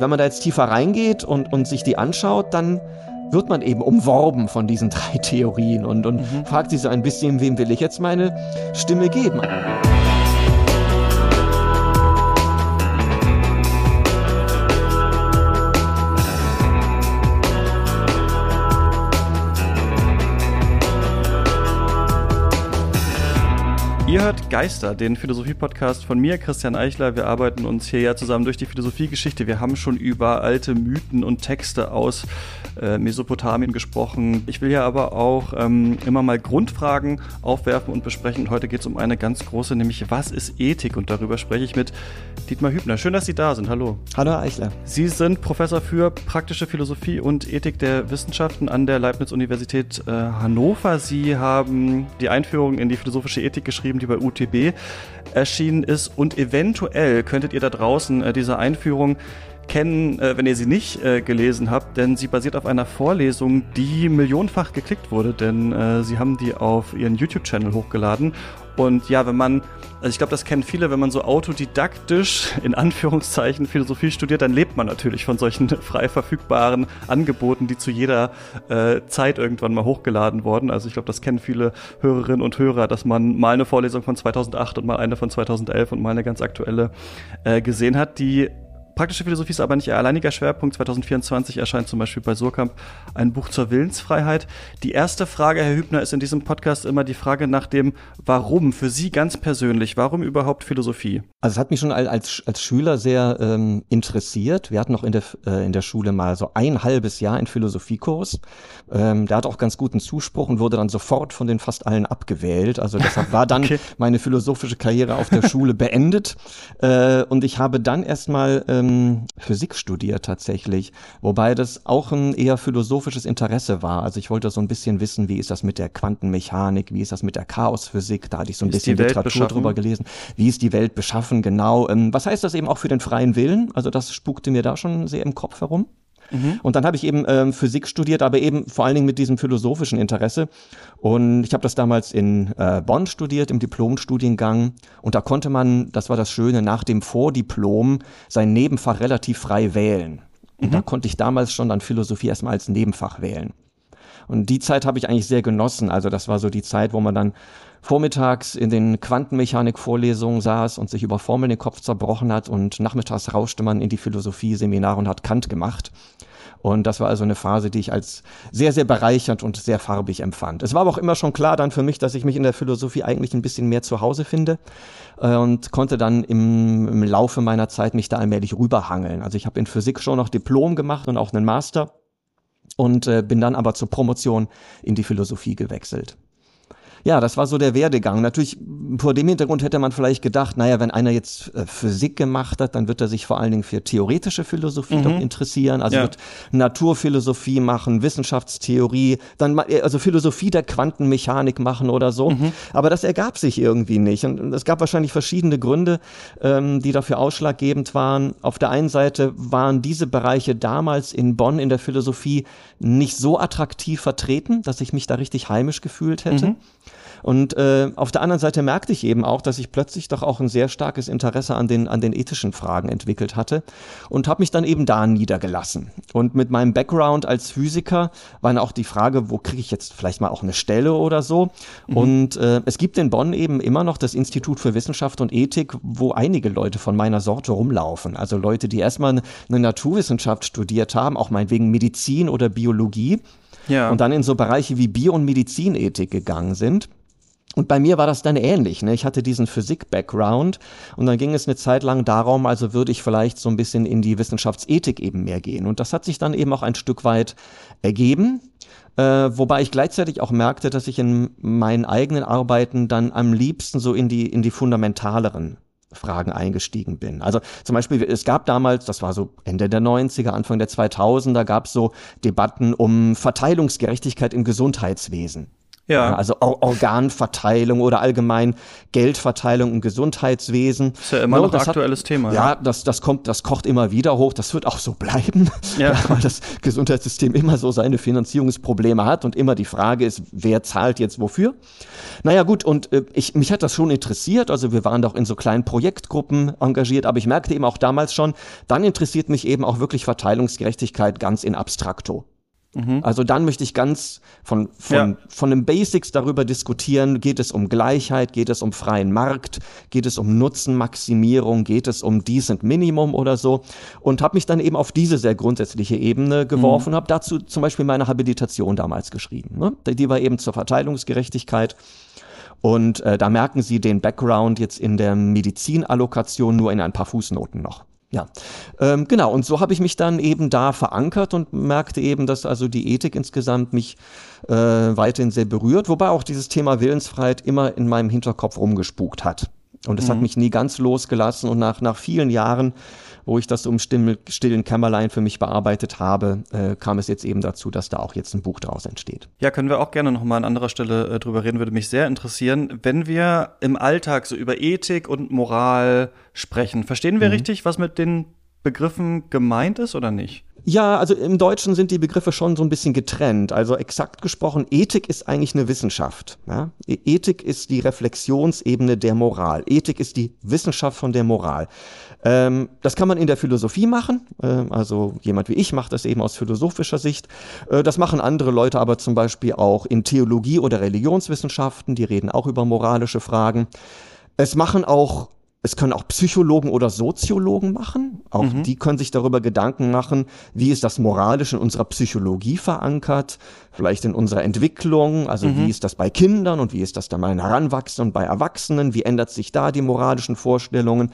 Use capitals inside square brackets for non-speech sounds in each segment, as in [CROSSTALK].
Wenn man da jetzt tiefer reingeht und, und sich die anschaut, dann wird man eben umworben von diesen drei [LAUGHS] Theorien und, und mhm. fragt sich so ein bisschen, wem will ich jetzt meine Stimme geben. Ihr hört Geister, den Philosophie-Podcast von mir, Christian Eichler. Wir arbeiten uns hier ja zusammen durch die Philosophiegeschichte. Wir haben schon über alte Mythen und Texte aus äh, Mesopotamien gesprochen. Ich will ja aber auch ähm, immer mal Grundfragen aufwerfen und besprechen. Und heute geht es um eine ganz große, nämlich was ist Ethik? Und darüber spreche ich mit Dietmar Hübner. Schön, dass Sie da sind. Hallo. Hallo, Eichler. Sie sind Professor für praktische Philosophie und Ethik der Wissenschaften an der Leibniz-Universität äh, Hannover. Sie haben die Einführung in die philosophische Ethik geschrieben, die bei UTB erschienen ist. Und eventuell könntet ihr da draußen äh, diese Einführung kennen, äh, wenn ihr sie nicht äh, gelesen habt, denn sie basiert auf einer Vorlesung, die millionenfach geklickt wurde, denn äh, sie haben die auf ihren YouTube-Channel hochgeladen. Und ja, wenn man, also ich glaube, das kennen viele, wenn man so autodidaktisch in Anführungszeichen Philosophie studiert, dann lebt man natürlich von solchen [LAUGHS] frei verfügbaren Angeboten, die zu jeder äh, Zeit irgendwann mal hochgeladen wurden. Also ich glaube, das kennen viele Hörerinnen und Hörer, dass man mal eine Vorlesung von 2008 und mal eine von 2011 und mal eine ganz aktuelle äh, gesehen hat, die Praktische Philosophie ist aber nicht ihr alleiniger Schwerpunkt. 2024 erscheint zum Beispiel bei Surkamp ein Buch zur Willensfreiheit. Die erste Frage, Herr Hübner, ist in diesem Podcast immer die Frage nach dem Warum für Sie ganz persönlich. Warum überhaupt Philosophie? Also es hat mich schon als, als Schüler sehr ähm, interessiert. Wir hatten noch in der, äh, in der Schule mal so ein halbes Jahr einen Philosophiekurs. Ähm, der hat auch ganz guten Zuspruch und wurde dann sofort von den fast allen abgewählt. Also deshalb war dann [LAUGHS] okay. meine philosophische Karriere auf der Schule beendet. Äh, und ich habe dann erstmal äh, ähm, Physik studiert tatsächlich, wobei das auch ein eher philosophisches Interesse war. Also ich wollte so ein bisschen wissen, wie ist das mit der Quantenmechanik, wie ist das mit der Chaosphysik, da hatte ich so ein bisschen Literatur drüber gelesen. Wie ist die Welt beschaffen, genau. Ähm, was heißt das eben auch für den freien Willen? Also das spukte mir da schon sehr im Kopf herum. Mhm. Und dann habe ich eben ähm, Physik studiert, aber eben vor allen Dingen mit diesem philosophischen Interesse. Und ich habe das damals in äh, Bonn studiert, im Diplomstudiengang. Und da konnte man, das war das Schöne, nach dem Vordiplom sein Nebenfach relativ frei wählen. Und mhm. da konnte ich damals schon dann Philosophie erstmal als Nebenfach wählen. Und die Zeit habe ich eigentlich sehr genossen. Also das war so die Zeit, wo man dann vormittags in den Quantenmechanik-Vorlesungen saß und sich über Formeln den Kopf zerbrochen hat und nachmittags rauschte man in die Philosophie-Seminare und hat Kant gemacht. Und das war also eine Phase, die ich als sehr, sehr bereichernd und sehr farbig empfand. Es war aber auch immer schon klar dann für mich, dass ich mich in der Philosophie eigentlich ein bisschen mehr zu Hause finde äh, und konnte dann im, im Laufe meiner Zeit mich da allmählich rüberhangeln. Also ich habe in Physik schon noch Diplom gemacht und auch einen Master und äh, bin dann aber zur Promotion in die Philosophie gewechselt ja, das war so der Werdegang. Natürlich, vor dem Hintergrund hätte man vielleicht gedacht, naja, wenn einer jetzt äh, Physik gemacht hat, dann wird er sich vor allen Dingen für theoretische Philosophie mhm. doch interessieren, also ja. wird Naturphilosophie machen, Wissenschaftstheorie, dann äh, also Philosophie der Quantenmechanik machen oder so. Mhm. Aber das ergab sich irgendwie nicht. Und es gab wahrscheinlich verschiedene Gründe, ähm, die dafür ausschlaggebend waren. Auf der einen Seite waren diese Bereiche damals in Bonn in der Philosophie nicht so attraktiv vertreten, dass ich mich da richtig heimisch gefühlt hätte. Mhm. Und äh, auf der anderen Seite merkte ich eben auch, dass ich plötzlich doch auch ein sehr starkes Interesse an den, an den ethischen Fragen entwickelt hatte und habe mich dann eben da niedergelassen. Und mit meinem Background als Physiker war dann auch die Frage, wo kriege ich jetzt vielleicht mal auch eine Stelle oder so. Mhm. Und äh, es gibt in Bonn eben immer noch das Institut für Wissenschaft und Ethik, wo einige Leute von meiner Sorte rumlaufen. Also Leute, die erstmal eine Naturwissenschaft studiert haben, auch meinetwegen Medizin oder Biologie. Ja. Und dann in so Bereiche wie Bio- und Medizinethik gegangen sind. Und bei mir war das dann ähnlich. Ne? Ich hatte diesen Physik-Background und dann ging es eine Zeit lang darum, also würde ich vielleicht so ein bisschen in die Wissenschaftsethik eben mehr gehen. Und das hat sich dann eben auch ein Stück weit ergeben. Äh, wobei ich gleichzeitig auch merkte, dass ich in meinen eigenen Arbeiten dann am liebsten so in die, in die fundamentaleren Fragen eingestiegen bin. Also zum Beispiel, es gab damals, das war so Ende der 90er, Anfang der 2000er, gab es so Debatten um Verteilungsgerechtigkeit im Gesundheitswesen. Ja. Also Organverteilung oder allgemein Geldverteilung im Gesundheitswesen. Ist ja immer no, noch ein aktuelles hat, Thema. Ja, das, das kommt, das kocht immer wieder hoch. Das wird auch so bleiben, [LAUGHS] ja. weil das Gesundheitssystem immer so seine Finanzierungsprobleme hat und immer die Frage ist, wer zahlt jetzt wofür? Naja, gut, und äh, ich, mich hat das schon interessiert. Also wir waren doch in so kleinen Projektgruppen engagiert, aber ich merkte eben auch damals schon, dann interessiert mich eben auch wirklich Verteilungsgerechtigkeit ganz in abstrakto. Mhm. Also dann möchte ich ganz von, von, ja. von den Basics darüber diskutieren, geht es um Gleichheit, geht es um freien Markt, geht es um Nutzenmaximierung, geht es um Decent Minimum oder so und habe mich dann eben auf diese sehr grundsätzliche Ebene geworfen, mhm. habe dazu zum Beispiel meine Habilitation damals geschrieben. Ne? Die war eben zur Verteilungsgerechtigkeit. Und äh, da merken Sie den Background jetzt in der Medizinallokation nur in ein paar Fußnoten noch. Ja, ähm, genau. Und so habe ich mich dann eben da verankert und merkte eben, dass also die Ethik insgesamt mich äh, weiterhin sehr berührt, wobei auch dieses Thema Willensfreiheit immer in meinem Hinterkopf rumgespukt hat. Und es mhm. hat mich nie ganz losgelassen und nach, nach vielen Jahren wo ich das so im stillen Kämmerlein für mich bearbeitet habe, äh, kam es jetzt eben dazu, dass da auch jetzt ein Buch daraus entsteht. Ja, können wir auch gerne nochmal an anderer Stelle äh, drüber reden, würde mich sehr interessieren. Wenn wir im Alltag so über Ethik und Moral sprechen, verstehen wir mhm. richtig, was mit den Begriffen gemeint ist oder nicht? Ja, also im Deutschen sind die Begriffe schon so ein bisschen getrennt. Also exakt gesprochen, Ethik ist eigentlich eine Wissenschaft. Ja? E-, Ethik ist die Reflexionsebene der Moral. Ethik ist die Wissenschaft von der Moral. Ähm, das kann man in der Philosophie machen. Äh, also jemand wie ich macht das eben aus philosophischer Sicht. Äh, das machen andere Leute aber zum Beispiel auch in Theologie oder Religionswissenschaften. Die reden auch über moralische Fragen. Es machen auch es können auch Psychologen oder Soziologen machen. Auch mhm. die können sich darüber Gedanken machen, wie ist das moralisch in unserer Psychologie verankert, vielleicht in unserer Entwicklung, also mhm. wie ist das bei Kindern und wie ist das dann bei Heranwachsenden und bei Erwachsenen, wie ändert sich da die moralischen Vorstellungen.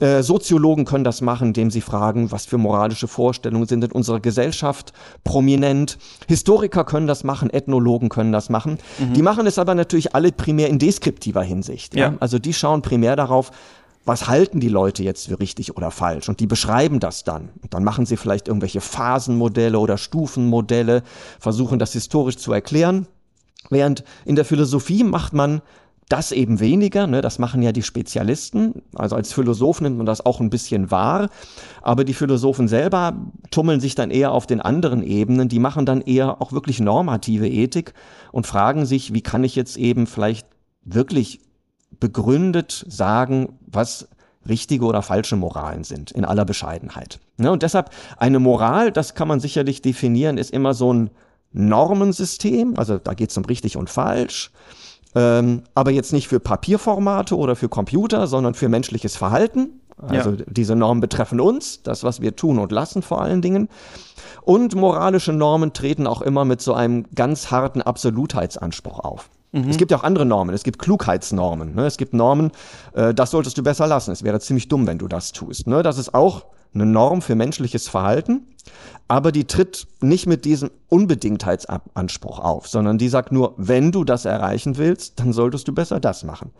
Äh, Soziologen können das machen, indem sie fragen, was für moralische Vorstellungen sind in unserer Gesellschaft prominent. Historiker können das machen, Ethnologen können das machen. Mhm. Die machen es aber natürlich alle primär in deskriptiver Hinsicht. Ja? ja? Also die schauen primär darauf, was halten die Leute jetzt für richtig oder falsch? Und die beschreiben das dann. Und dann machen sie vielleicht irgendwelche Phasenmodelle oder Stufenmodelle, versuchen das historisch zu erklären. Während in der Philosophie macht man das eben weniger, ne, das machen ja die Spezialisten. Also als Philosoph nimmt man das auch ein bisschen wahr. Aber die Philosophen selber tummeln sich dann eher auf den anderen Ebenen. Die machen dann eher auch wirklich normative Ethik und fragen sich, wie kann ich jetzt eben vielleicht wirklich begründet sagen, was richtige oder falsche Moralen sind, in aller Bescheidenheit. Ne, und deshalb eine Moral, das kann man sicherlich definieren, ist immer so ein Normensystem, also da geht es um richtig und falsch, ähm, aber jetzt nicht für Papierformate oder für Computer, sondern für menschliches Verhalten. Also ja. diese Normen betreffen uns, das, was wir tun und lassen vor allen Dingen. Und moralische Normen treten auch immer mit so einem ganz harten Absolutheitsanspruch auf. Mhm. Es gibt ja auch andere Normen. Es gibt Klugheitsnormen. Ne? Es gibt Normen, äh, das solltest du besser lassen. Es wäre ziemlich dumm, wenn du das tust. Ne? Das ist auch eine Norm für menschliches Verhalten, aber die tritt nicht mit diesem Unbedingtheitsanspruch auf, sondern die sagt nur, wenn du das erreichen willst, dann solltest du besser das machen.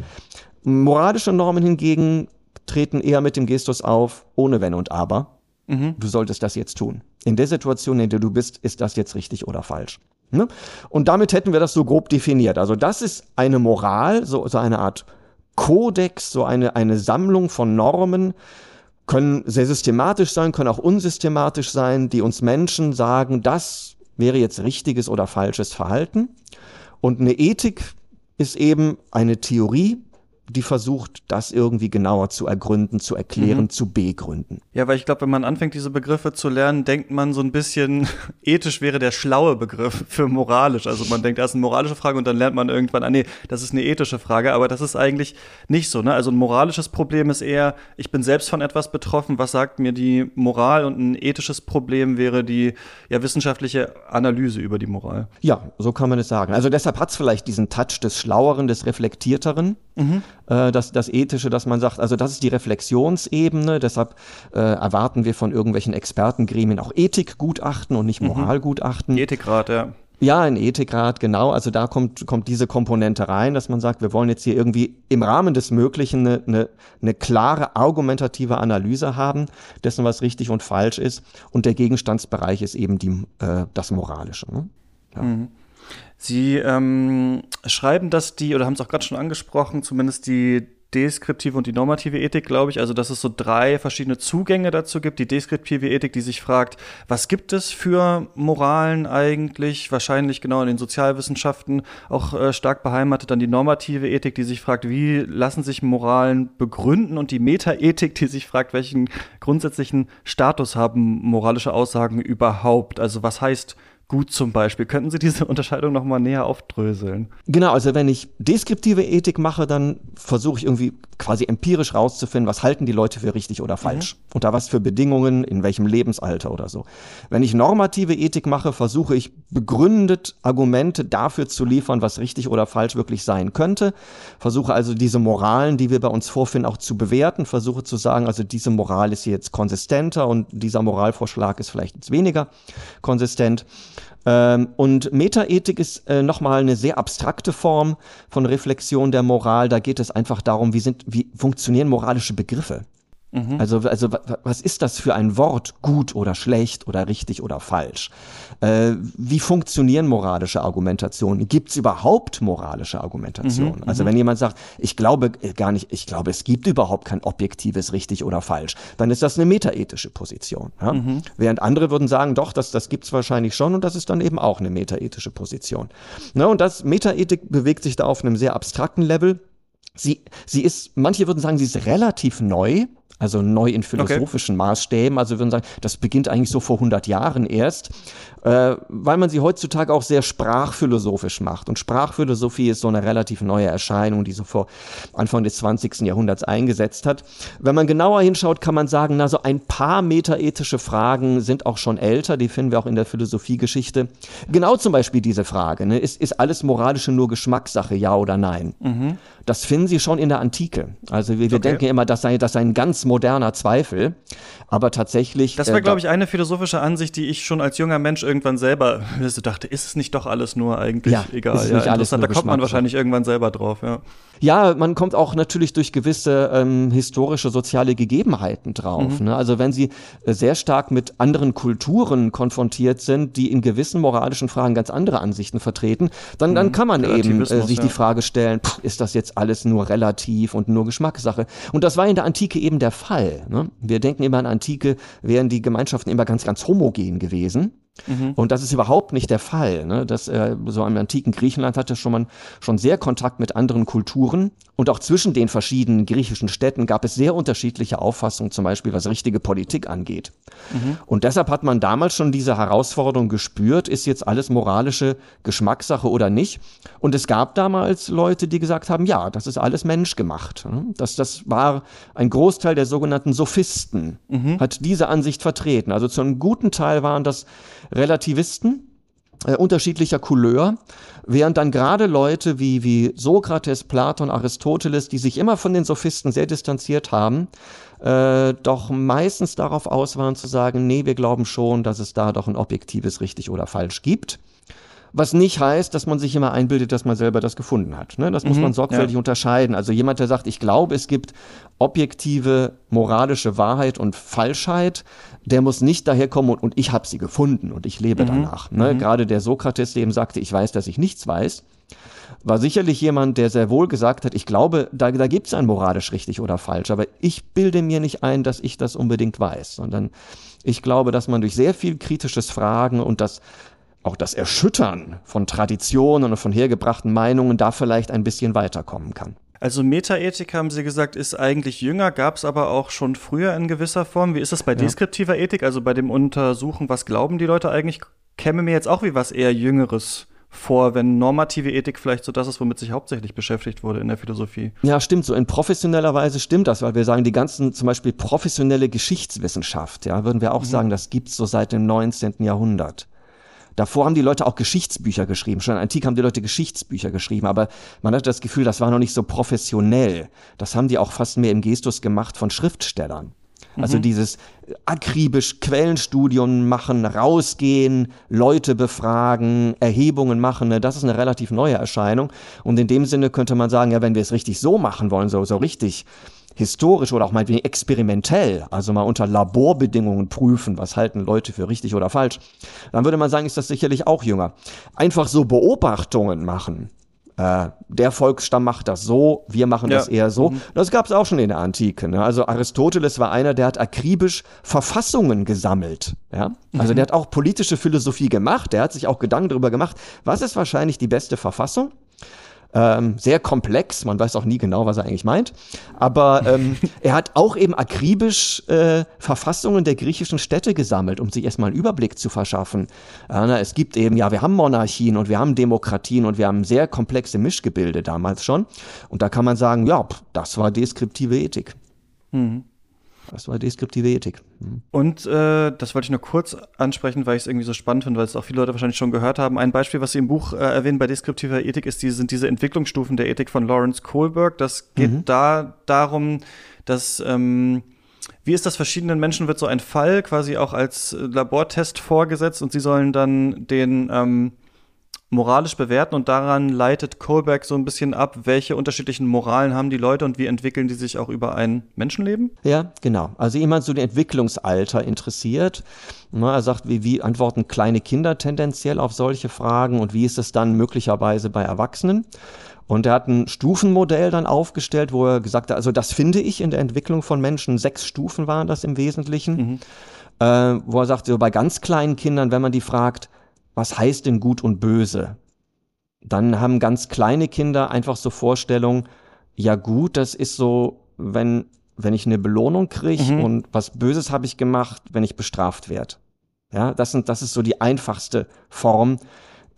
Moralische Normen hingegen treten eher mit dem Gestus auf, ohne Wenn und Aber. Mhm. Du solltest das jetzt tun. In der Situation, in der du bist, ist das jetzt richtig oder falsch. Ne? Und damit hätten wir das so grob definiert. Also das ist eine Moral, so, so eine Art Kodex, so eine, eine Sammlung von Normen, können sehr systematisch sein, können auch unsystematisch sein, die uns Menschen sagen, das wäre jetzt richtiges oder falsches Verhalten. Und eine Ethik ist eben eine Theorie, die versucht, das irgendwie genauer zu ergründen, zu erklären, mhm. zu begründen. Ja, weil ich glaube, wenn man anfängt, diese Begriffe zu lernen, denkt man so ein bisschen, [LAUGHS] ethisch wäre der schlaue Begriff für moralisch. Also man denkt, das ist eine moralische Frage und dann lernt man irgendwann, ah nee, das ist eine ethische Frage, aber das ist eigentlich nicht so. Ne? Also ein moralisches Problem ist eher, ich bin selbst von etwas betroffen, was sagt mir die Moral und ein ethisches Problem wäre die ja, wissenschaftliche Analyse über die Moral. Ja, so kann man es sagen. Also deshalb hat es vielleicht diesen Touch des Schlaueren, des Reflektierteren. Mhm äh, das, das Ethische, dass man sagt, also das ist die Reflexionsebene, deshalb äh, erwarten wir von irgendwelchen Expertengremien auch Ethikgutachten und nicht mhm. Moralgutachten. Mhm. Ethikrat, ja. Ja, ein Ethikrat, genau. Also da kommt, kommt diese Komponente rein, dass man sagt, wir wollen jetzt hier irgendwie im Rahmen des Möglichen eine, eine, eine klare argumentative Analyse haben, dessen, was richtig und falsch ist. Und der Gegenstandsbereich ist eben die, äh, das Moralische. Ne? Ja. Mhm. Sie ähm, schreiben, dass die, oder haben es auch gerade schon angesprochen, zumindest die deskriptive und die normative Ethik, glaube ich. Also, dass es so drei verschiedene Zugänge dazu gibt. Die deskriptive Ethik, die sich fragt, was gibt es für Moralen eigentlich? Wahrscheinlich genau in den Sozialwissenschaften auch äh, stark beheimatet. Dann die normative Ethik, die sich fragt, wie lassen sich Moralen begründen? Und die Metaethik, die sich fragt, welchen grundsätzlichen Status haben moralische Aussagen überhaupt? Also, was heißt gut zum Beispiel. Könnten Sie diese [LAUGHS] Unterscheidung nochmal näher aufdröseln? Genau, also wenn ich deskriptive Ethik mache, dann versuche ich irgendwie quasi empirisch rauszufinden, was halten die Leute für richtig oder falsch. Mhm. Unter was für Bedingungen, in welchem Lebensalter oder so. Wenn ich normative Ethik mache, versuche ich begründet Argumente dafür zu liefern, was richtig oder falsch wirklich sein könnte. Versuche also diese Moralen, die wir bei uns vorfinden, auch zu bewerten. Versuche zu sagen, also diese Moral ist jetzt konsistenter und dieser Moralvorschlag ist vielleicht jetzt weniger konsistent. Ähm, und Metaethik ist äh, nochmal eine sehr abstrakte Form von Reflexion der Moral. Da geht es einfach darum, wie, sind, wie funktionieren moralische Begriffe. Mhm. Also, also was ist das für ein Wort, gut oder schlecht oder richtig oder falsch? Äh, wie funktionieren moralische Argumentationen? Gibt es überhaupt moralische Argumentationen? Mhm, also mhm. wenn jemand sagt, ich glaube äh, gar nicht, ich glaube, es gibt überhaupt kein objektives richtig oder falsch, dann ist das eine metaethische Position. Ja? Mhm. Während andere würden sagen, doch, das, das gibt es wahrscheinlich schon und das ist dann eben auch eine metaethische Position. Na, und das Metaethik bewegt sich da auf einem sehr abstrakten Level. Sie, sie ist, manche würden sagen, sie ist relativ neu, also neu in philosophischen okay. Maßstäben. Also wir würden sagen, das beginnt eigentlich so vor 100 Jahren erst, äh, weil man sie heutzutage auch sehr sprachphilosophisch macht. Und Sprachphilosophie ist so eine relativ neue Erscheinung, die so vor Anfang des 20. Jahrhunderts eingesetzt hat. Wenn man genauer hinschaut, kann man sagen, na so ein paar metaethische Fragen sind auch schon älter, die finden wir auch in der Philosophiegeschichte. Genau zum Beispiel diese Frage, ne? ist, ist alles Moralische nur Geschmackssache, ja oder nein? Mhm. Das finden Sie schon in der Antike. Also wir, wir okay. denken immer, das sei, das sei ein ganz moderner Zweifel. Aber tatsächlich. Das war, äh, glaube ich, eine philosophische Ansicht, die ich schon als junger Mensch irgendwann selber [LAUGHS] so dachte, ist es nicht doch alles nur eigentlich ja, egal? Ist ja, nicht alles nur da kommt man wahrscheinlich irgendwann selber drauf, ja. Ja, man kommt auch natürlich durch gewisse ähm, historische, soziale Gegebenheiten drauf. Mhm. Ne? Also wenn sie äh, sehr stark mit anderen Kulturen konfrontiert sind, die in gewissen moralischen Fragen ganz andere Ansichten vertreten, dann, dann mhm. kann man eben äh, sich ja. die Frage stellen, pff, ist das jetzt alles nur relativ und nur Geschmackssache? Und das war in der Antike eben der Fall. Ne? Wir denken immer an Antike, wären die Gemeinschaften immer ganz, ganz homogen gewesen. Mhm. Und das ist überhaupt nicht der Fall. Ne? Das, äh, so im antiken Griechenland hatte schon man schon sehr Kontakt mit anderen Kulturen und auch zwischen den verschiedenen griechischen Städten gab es sehr unterschiedliche Auffassungen, zum Beispiel was richtige Politik angeht. Mhm. Und deshalb hat man damals schon diese Herausforderung gespürt, ist jetzt alles moralische Geschmackssache oder nicht? Und es gab damals Leute, die gesagt haben, ja, das ist alles menschgemacht. Ne? Das, das war ein Großteil der sogenannten Sophisten, mhm. hat diese Ansicht vertreten. Also zu einem guten Teil waren das Relativisten äh, unterschiedlicher Couleur, während dann gerade Leute wie, wie Sokrates, Platon, Aristoteles, die sich immer von den Sophisten sehr distanziert haben, äh, doch meistens darauf aus waren zu sagen, nee, wir glauben schon, dass es da doch ein objektives richtig oder falsch gibt. Was nicht heißt, dass man sich immer einbildet, dass man selber das gefunden hat. Ne? Das mhm, muss man sorgfältig ja. unterscheiden. Also jemand, der sagt, ich glaube, es gibt objektive moralische Wahrheit und Falschheit, der muss nicht daherkommen und, und ich habe sie gefunden und ich lebe mhm. danach. Ne? Mhm. Gerade der Sokrates, der eben sagte, ich weiß, dass ich nichts weiß, war sicherlich jemand, der sehr wohl gesagt hat, ich glaube, da, da gibt es ein moralisch richtig oder falsch, aber ich bilde mir nicht ein, dass ich das unbedingt weiß, sondern ich glaube, dass man durch sehr viel kritisches Fragen und das auch das Erschüttern von Traditionen und von hergebrachten Meinungen da vielleicht ein bisschen weiterkommen kann. Also Metaethik, haben Sie gesagt, ist eigentlich jünger, gab es aber auch schon früher in gewisser Form. Wie ist das bei ja. deskriptiver Ethik, also bei dem Untersuchen, was glauben die Leute eigentlich? Käme mir jetzt auch wie was eher Jüngeres vor, wenn normative Ethik vielleicht so das ist, womit sich hauptsächlich beschäftigt wurde in der Philosophie. Ja, stimmt. So in professioneller Weise stimmt das, weil wir sagen, die ganzen zum Beispiel professionelle Geschichtswissenschaft, ja, würden wir auch mhm. sagen, das gibt's so seit dem 19. Jahrhundert. Davor haben die Leute auch Geschichtsbücher geschrieben. Schon in Antik haben die Leute Geschichtsbücher geschrieben, aber man hatte das Gefühl, das war noch nicht so professionell. Das haben die auch fast mehr im Gestus gemacht von Schriftstellern. Also mhm. dieses akribisch Quellenstudium machen, rausgehen, Leute befragen, Erhebungen machen, ne, das ist eine relativ neue Erscheinung. Und in dem Sinne könnte man sagen, ja, wenn wir es richtig so machen wollen, so, so richtig historisch oder auch meinetwegen experimentell, also mal unter Laborbedingungen prüfen, was halten Leute für richtig oder falsch, dann würde man sagen, ist das sicherlich auch jünger. Einfach so Beobachtungen machen, äh, der Volksstamm macht das so, wir machen ja. das eher so. Mhm. Das gab es auch schon in der Antike. Ne? Also Aristoteles war einer, der hat akribisch Verfassungen gesammelt. Ja? Also mhm. der hat auch politische Philosophie gemacht, der hat sich auch Gedanken darüber gemacht, was ist wahrscheinlich die beste Verfassung ähm, sehr komplex, man weiß auch nie genau, was er eigentlich meint. Aber ähm, [LAUGHS] er hat auch eben akribisch äh, Verfassungen der griechischen Städte gesammelt, um sich erstmal einen Überblick zu verschaffen. Äh, na, es gibt eben, ja, wir haben Monarchien und wir haben Demokratien und wir haben sehr komplexe Mischgebilde damals schon. Und da kann man sagen, ja, das war deskriptive Ethik. Mhm. Das war deskriptive Ethik. Mhm. Und äh, das wollte ich nur kurz ansprechen, weil ich es irgendwie so spannend finde, weil es auch viele Leute wahrscheinlich schon gehört haben. Ein Beispiel, was Sie im Buch äh, erwähnen bei deskriptiver Ethik, ist die, sind diese Entwicklungsstufen der Ethik von Lawrence Kohlberg. Das geht mhm. da darum, dass ähm, wie ist das verschiedenen Menschen wird so ein Fall quasi auch als Labortest vorgesetzt und sie sollen dann den ähm, moralisch bewerten und daran leitet Kohlberg so ein bisschen ab, welche unterschiedlichen Moralen haben die Leute und wie entwickeln die sich auch über ein Menschenleben? Ja, genau. Also jemand so den Entwicklungsalter interessiert. er sagt, wie, wie antworten kleine Kinder tendenziell auf solche Fragen und wie ist es dann möglicherweise bei Erwachsenen? Und er hat ein Stufenmodell dann aufgestellt, wo er gesagt hat, also das finde ich in der Entwicklung von Menschen, sechs Stufen waren das im Wesentlichen, mhm. äh, wo er sagt, so bei ganz kleinen Kindern, wenn man die fragt, was heißt denn gut und böse? Dann haben ganz kleine Kinder einfach so Vorstellungen, ja gut, das ist so, wenn, wenn ich eine Belohnung kriege mhm. und was Böses habe ich gemacht, wenn ich bestraft werde. Ja, das, sind, das ist so die einfachste Form,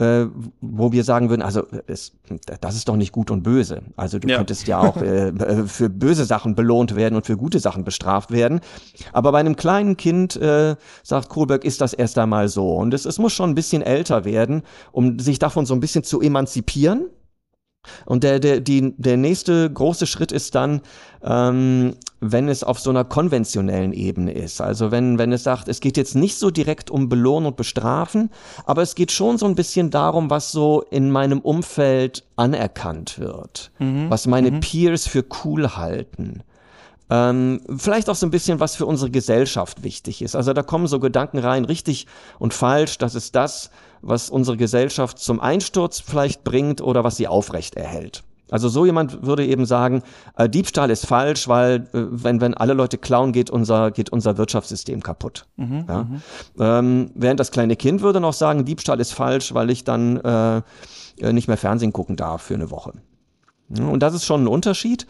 äh, wo wir sagen würden, also es, das ist doch nicht gut und böse. Also du ja. könntest ja auch äh, äh, für böse Sachen belohnt werden und für gute Sachen bestraft werden. Aber bei einem kleinen Kind, äh, sagt Kohlberg, ist das erst einmal so. Und es, es muss schon ein bisschen älter werden, um sich davon so ein bisschen zu emanzipieren und der, der, die, der nächste große Schritt ist dann, ähm, wenn es auf so einer konventionellen Ebene ist. Also wenn, wenn es sagt, es geht jetzt nicht so direkt um Belohnen und Bestrafen, aber es geht schon so ein bisschen darum, was so in meinem Umfeld anerkannt wird, mhm. was meine mhm. Peers für cool halten. Ähm, vielleicht auch so ein bisschen, was für unsere Gesellschaft wichtig ist. Also da kommen so Gedanken rein, richtig und falsch, das ist das, was unsere Gesellschaft zum Einsturz vielleicht bringt oder was sie aufrecht erhält. Also so jemand würde eben sagen, äh, Diebstahl ist falsch, weil äh, wenn, wenn alle Leute klauen, geht unser, geht unser Wirtschaftssystem kaputt. Mhm, ja? Mhm. Ähm, während das kleine Kind würde noch sagen, Diebstahl ist falsch, weil ich dann äh, äh nicht mehr Fernsehen gucken darf für eine Woche. Und das ist schon ein Unterschied.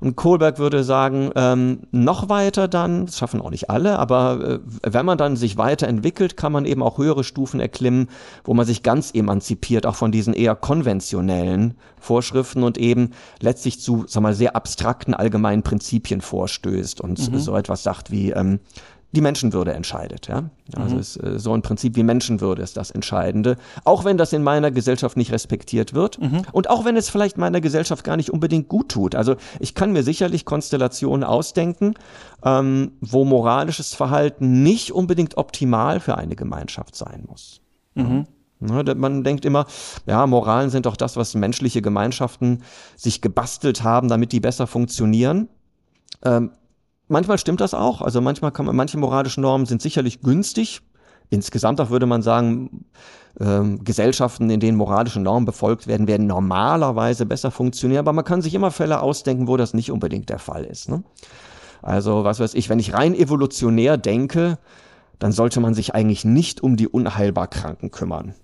Und Kohlberg würde sagen, ähm, noch weiter dann, das schaffen auch nicht alle, aber äh, wenn man dann sich weiterentwickelt, kann man eben auch höhere Stufen erklimmen, wo man sich ganz emanzipiert, auch von diesen eher konventionellen Vorschriften und eben letztlich zu, sag mal, sehr abstrakten allgemeinen Prinzipien vorstößt und mhm. so etwas sagt wie, ähm, die Menschenwürde entscheidet. Ja? Also mhm. ist, äh, so ein Prinzip wie Menschenwürde ist das Entscheidende. Auch wenn das in meiner Gesellschaft nicht respektiert wird mhm. und auch wenn es vielleicht meiner Gesellschaft gar nicht unbedingt gut tut. Also ich kann mir sicherlich Konstellationen ausdenken, ähm, wo moralisches Verhalten nicht unbedingt optimal für eine Gemeinschaft sein muss. Mhm. Ja, man denkt immer, ja, Moralen sind doch das, was menschliche Gemeinschaften sich gebastelt haben, damit die besser funktionieren. Ähm, manchmal stimmt das auch. Also manchmal kann man, manche moralischen Normen sind sicherlich günstig. Insgesamt auch würde man sagen, ähm, Gesellschaften, in denen moralische Normen befolgt werden, werden normalerweise besser funktionieren. Aber man kann sich immer Fälle ausdenken, wo das nicht unbedingt der Fall ist. Ne? Also was weiß ich, wenn ich rein evolutionär denke, dann sollte man sich eigentlich nicht um die unheilbar Kranken kümmern.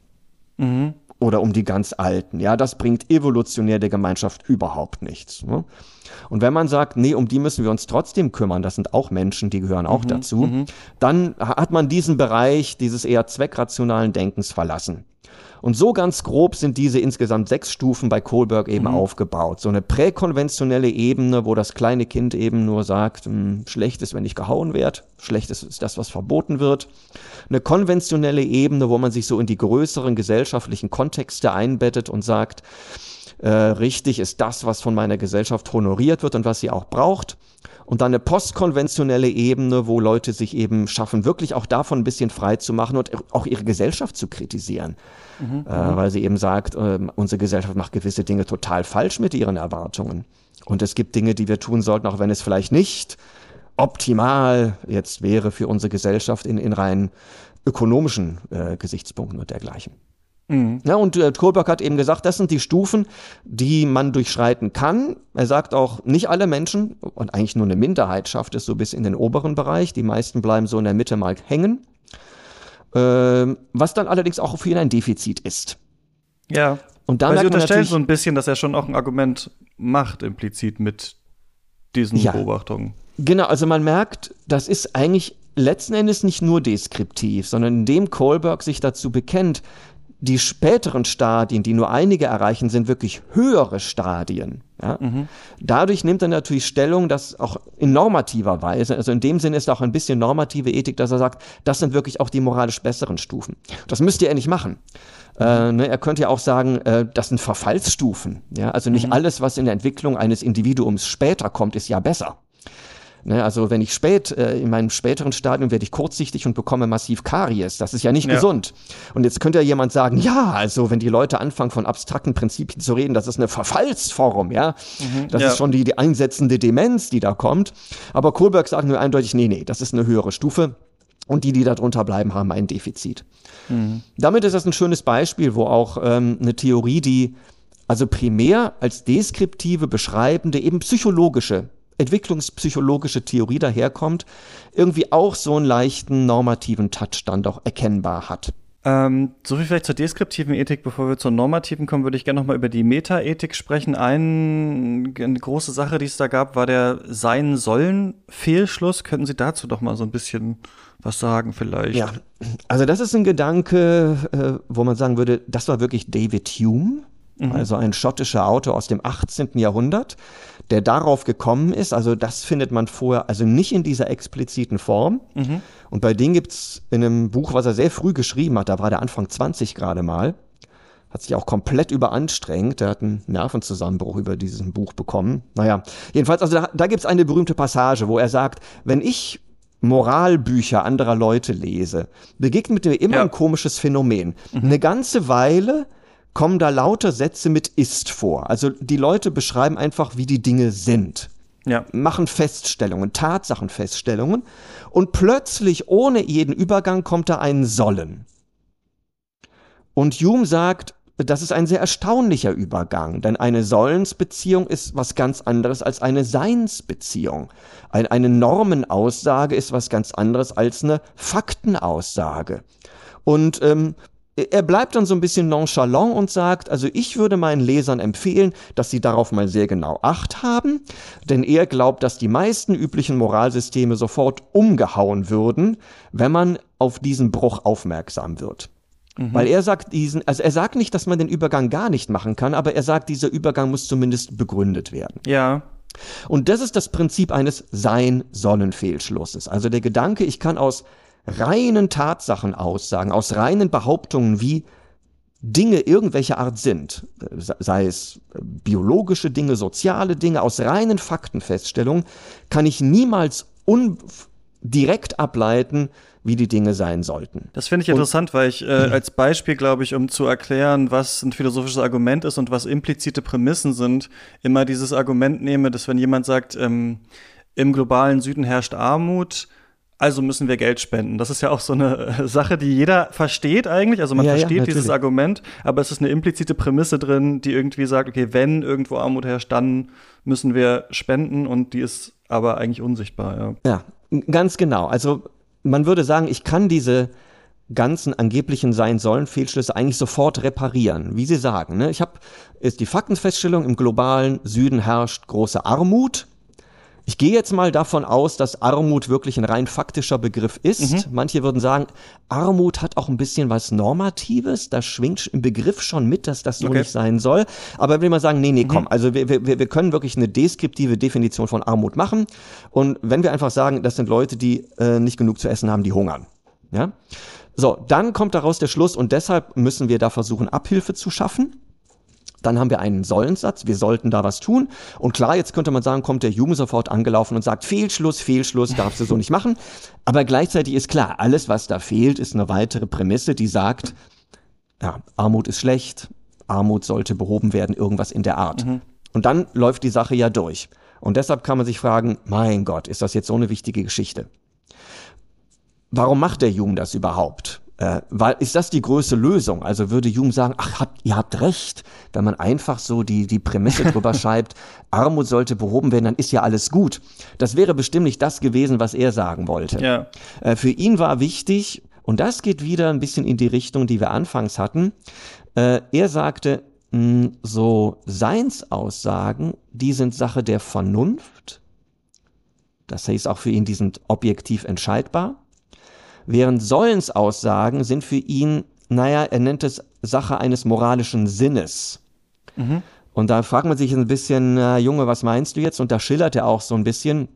Mhm oder um die ganz Alten. Ja, das bringt evolutionär der Gemeinschaft überhaupt nichts. Ne? Und wenn man sagt, nee, um die müssen wir uns trotzdem kümmern, das sind auch Menschen, die gehören auch mhm, dazu, mhm. dann hat man diesen Bereich dieses eher zweckrationalen Denkens verlassen. Und so ganz grob sind diese insgesamt sechs Stufen bei Kohlberg eben mhm. aufgebaut. So eine präkonventionelle Ebene, wo das kleine Kind eben nur sagt, hm, schlecht ist, wenn ich gehauen werde, schlecht ist, ist das, was verboten wird. Eine konventionelle Ebene, wo man sich so in die größeren gesellschaftlichen Kontexte einbettet und sagt, äh, richtig ist das, was von meiner Gesellschaft honoriert wird und was sie auch braucht. Und dann eine postkonventionelle Ebene, wo Leute sich eben schaffen, wirklich auch davon ein bisschen frei zu machen und auch ihre Gesellschaft zu kritisieren. Mhm, äh, mhm. weil sie eben sagt, äh, unsere Gesellschaft macht gewisse Dinge total falsch mit ihren Erwartungen. Und es gibt Dinge, die wir tun sollten, auch wenn es vielleicht nicht optimal jetzt wäre für unsere Gesellschaft in, in rein ökonomischen äh, Gesichtspunkten und dergleichen. Mhm. Ja, und äh, Kohlberg hat eben gesagt, das sind die Stufen, die man durchschreiten kann. Er sagt auch, nicht alle Menschen und eigentlich nur eine Minderheit schafft es so bis in den oberen Bereich. Die meisten bleiben so in der Mitte mal hängen. Äh, was dann allerdings auch für ihn ein Defizit ist. Ja. Und da Weil sie unterstellen so ein bisschen, dass er schon auch ein Argument macht, implizit mit diesen ja. Beobachtungen. Genau, also man merkt, das ist eigentlich letzten Endes nicht nur deskriptiv, sondern indem Kohlberg sich dazu bekennt, die späteren Stadien, die nur einige erreichen, sind wirklich höhere Stadien. Ja? Mhm. Dadurch nimmt er natürlich Stellung, dass auch in normativer Weise, also in dem Sinne ist auch ein bisschen normative Ethik, dass er sagt, das sind wirklich auch die moralisch besseren Stufen. Das müsste er nicht machen. Äh, ne, er könnte ja auch sagen, äh, das sind Verfallsstufen. Ja? Also nicht mhm. alles, was in der Entwicklung eines Individuums später kommt, ist ja besser. Ne, also wenn ich spät, äh, in meinem späteren Stadium werde ich kurzsichtig und bekomme massiv Karies. Das ist ja nicht ja. gesund. Und jetzt könnte ja jemand sagen, ja, also wenn die Leute anfangen von abstrakten Prinzipien zu reden, das ist eine Verfallsform, ja. Mhm, das ja. ist schon die, die einsetzende Demenz, die da kommt. Aber Kohlberg sagt nur eindeutig, nee, nee, das ist eine höhere Stufe. Und die, die darunter bleiben, haben ein Defizit. Mhm. Damit ist das ein schönes Beispiel, wo auch ähm, eine Theorie, die also primär als deskriptive, beschreibende, eben psychologische entwicklungspsychologische Theorie daherkommt, irgendwie auch so einen leichten normativen Touch dann doch erkennbar hat. Ähm, so viel vielleicht zur deskriptiven Ethik. Bevor wir zur normativen kommen, würde ich gerne noch mal über die Metaethik sprechen. Ein, eine große Sache, die es da gab, war der Sein-Sollen-Fehlschluss. Könnten Sie dazu doch mal so ein bisschen was sagen vielleicht? Ja, also das ist ein Gedanke, äh, wo man sagen würde, das war wirklich David Hume, mhm. also ein schottischer Autor aus dem 18. Jahrhundert, der darauf gekommen ist. Also das findet man vorher, also nicht in dieser expliziten Form. Mhm. Und bei dem gibt's in einem Buch, was er sehr früh geschrieben hat, da war der Anfang 20 gerade mal, hat sich auch komplett überanstrengt. Der hat einen Nervenzusammenbruch über dieses Buch bekommen. Naja, jedenfalls, also da, da gibt's eine berühmte Passage, wo er sagt, wenn ich Moralbücher anderer Leute lese, begegnet mir immer ja. ein komisches Phänomen. Mhm. Eine ganze Weile kommen da lauter Sätze mit ist vor. Also die Leute beschreiben einfach, wie die Dinge sind. Ja. Machen Feststellungen, Tatsachenfeststellungen. Und plötzlich, ohne jeden Übergang, kommt da ein Sollen. Und Hume sagt, das ist ein sehr erstaunlicher Übergang, denn eine Sollensbeziehung ist was ganz anderes als eine Seinsbeziehung. eine Normenaussage ist was ganz anderes als eine Faktenaussage. Und ähm, er bleibt dann so ein bisschen nonchalant und sagt, also ich würde meinen Lesern empfehlen, dass sie darauf mal sehr genau acht haben, denn er glaubt, dass die meisten üblichen Moralsysteme sofort umgehauen würden, wenn man auf diesen Bruch aufmerksam wird. Mhm. Weil er sagt diesen, also er sagt nicht, dass man den Übergang gar nicht machen kann, aber er sagt, dieser Übergang muss zumindest begründet werden. Ja. Und das ist das Prinzip eines Sein-Sollen-Fehlschlusses. Also der Gedanke, ich kann aus reinen Tatsachenaussagen, aus reinen Behauptungen, wie Dinge irgendwelcher Art sind, sei es biologische Dinge, soziale Dinge, aus reinen Faktenfeststellungen, kann ich niemals direkt ableiten, wie die Dinge sein sollten. Das finde ich und, interessant, weil ich äh, als Beispiel, glaube ich, um zu erklären, was ein philosophisches Argument ist und was implizite Prämissen sind, immer dieses Argument nehme, dass wenn jemand sagt, ähm, im globalen Süden herrscht Armut, also müssen wir Geld spenden. Das ist ja auch so eine äh, Sache, die jeder versteht eigentlich. Also man ja, versteht ja, dieses Argument, aber es ist eine implizite Prämisse drin, die irgendwie sagt, okay, wenn irgendwo Armut herrscht, dann müssen wir spenden und die ist aber eigentlich unsichtbar. Ja, ja ganz genau. Also man würde sagen, ich kann diese ganzen angeblichen sein sollen Fehlschlüsse eigentlich sofort reparieren, wie Sie sagen. Ne? Ich habe ist die Faktenfeststellung im globalen Süden herrscht große Armut ich gehe jetzt mal davon aus, dass Armut wirklich ein rein faktischer Begriff ist. Mhm. Manche würden sagen, Armut hat auch ein bisschen was Normatives. Da schwingt im Begriff schon mit, dass das so okay. nicht sein soll. Aber will man sagen, nee, nee, komm. Mhm. Also wir, wir, wir können wirklich eine deskriptive Definition von Armut machen. Und wenn wir einfach sagen, das sind Leute, die äh, nicht genug zu essen haben, die hungern. Ja? So, dann kommt daraus der Schluss und deshalb müssen wir da versuchen, Abhilfe zu schaffen. Dann haben wir einen Sollensatz, wir sollten da was tun. Und klar, jetzt könnte man sagen, kommt der Jugend sofort angelaufen und sagt, Fehlschluss, Fehlschluss, darfst du so nicht machen. Aber gleichzeitig ist klar, alles, was da fehlt, ist eine weitere Prämisse, die sagt, ja, Armut ist schlecht, Armut sollte behoben werden, irgendwas in der Art. Mhm. Und dann läuft die Sache ja durch. Und deshalb kann man sich fragen, mein Gott, ist das jetzt so eine wichtige Geschichte? Warum macht der Hume das überhaupt? Äh, weil ist das die größte Lösung? Also würde Hume sagen, ach, habt, ihr habt recht, wenn man einfach so die, die Prämisse [LAUGHS] drüber schreibt, Armut sollte behoben werden, dann ist ja alles gut. Das wäre bestimmt nicht das gewesen, was er sagen wollte. Ja. Äh, für ihn war wichtig, und das geht wieder ein bisschen in die Richtung, die wir anfangs hatten, äh, er sagte, mh, so Seinsaussagen, die sind Sache der Vernunft. Das heißt auch für ihn, die sind objektiv entscheidbar während Sollensaussagen sind für ihn, naja, er nennt es Sache eines moralischen Sinnes. Mhm. Und da fragt man sich ein bisschen, äh, Junge, was meinst du jetzt? Und da schillert er auch so ein bisschen,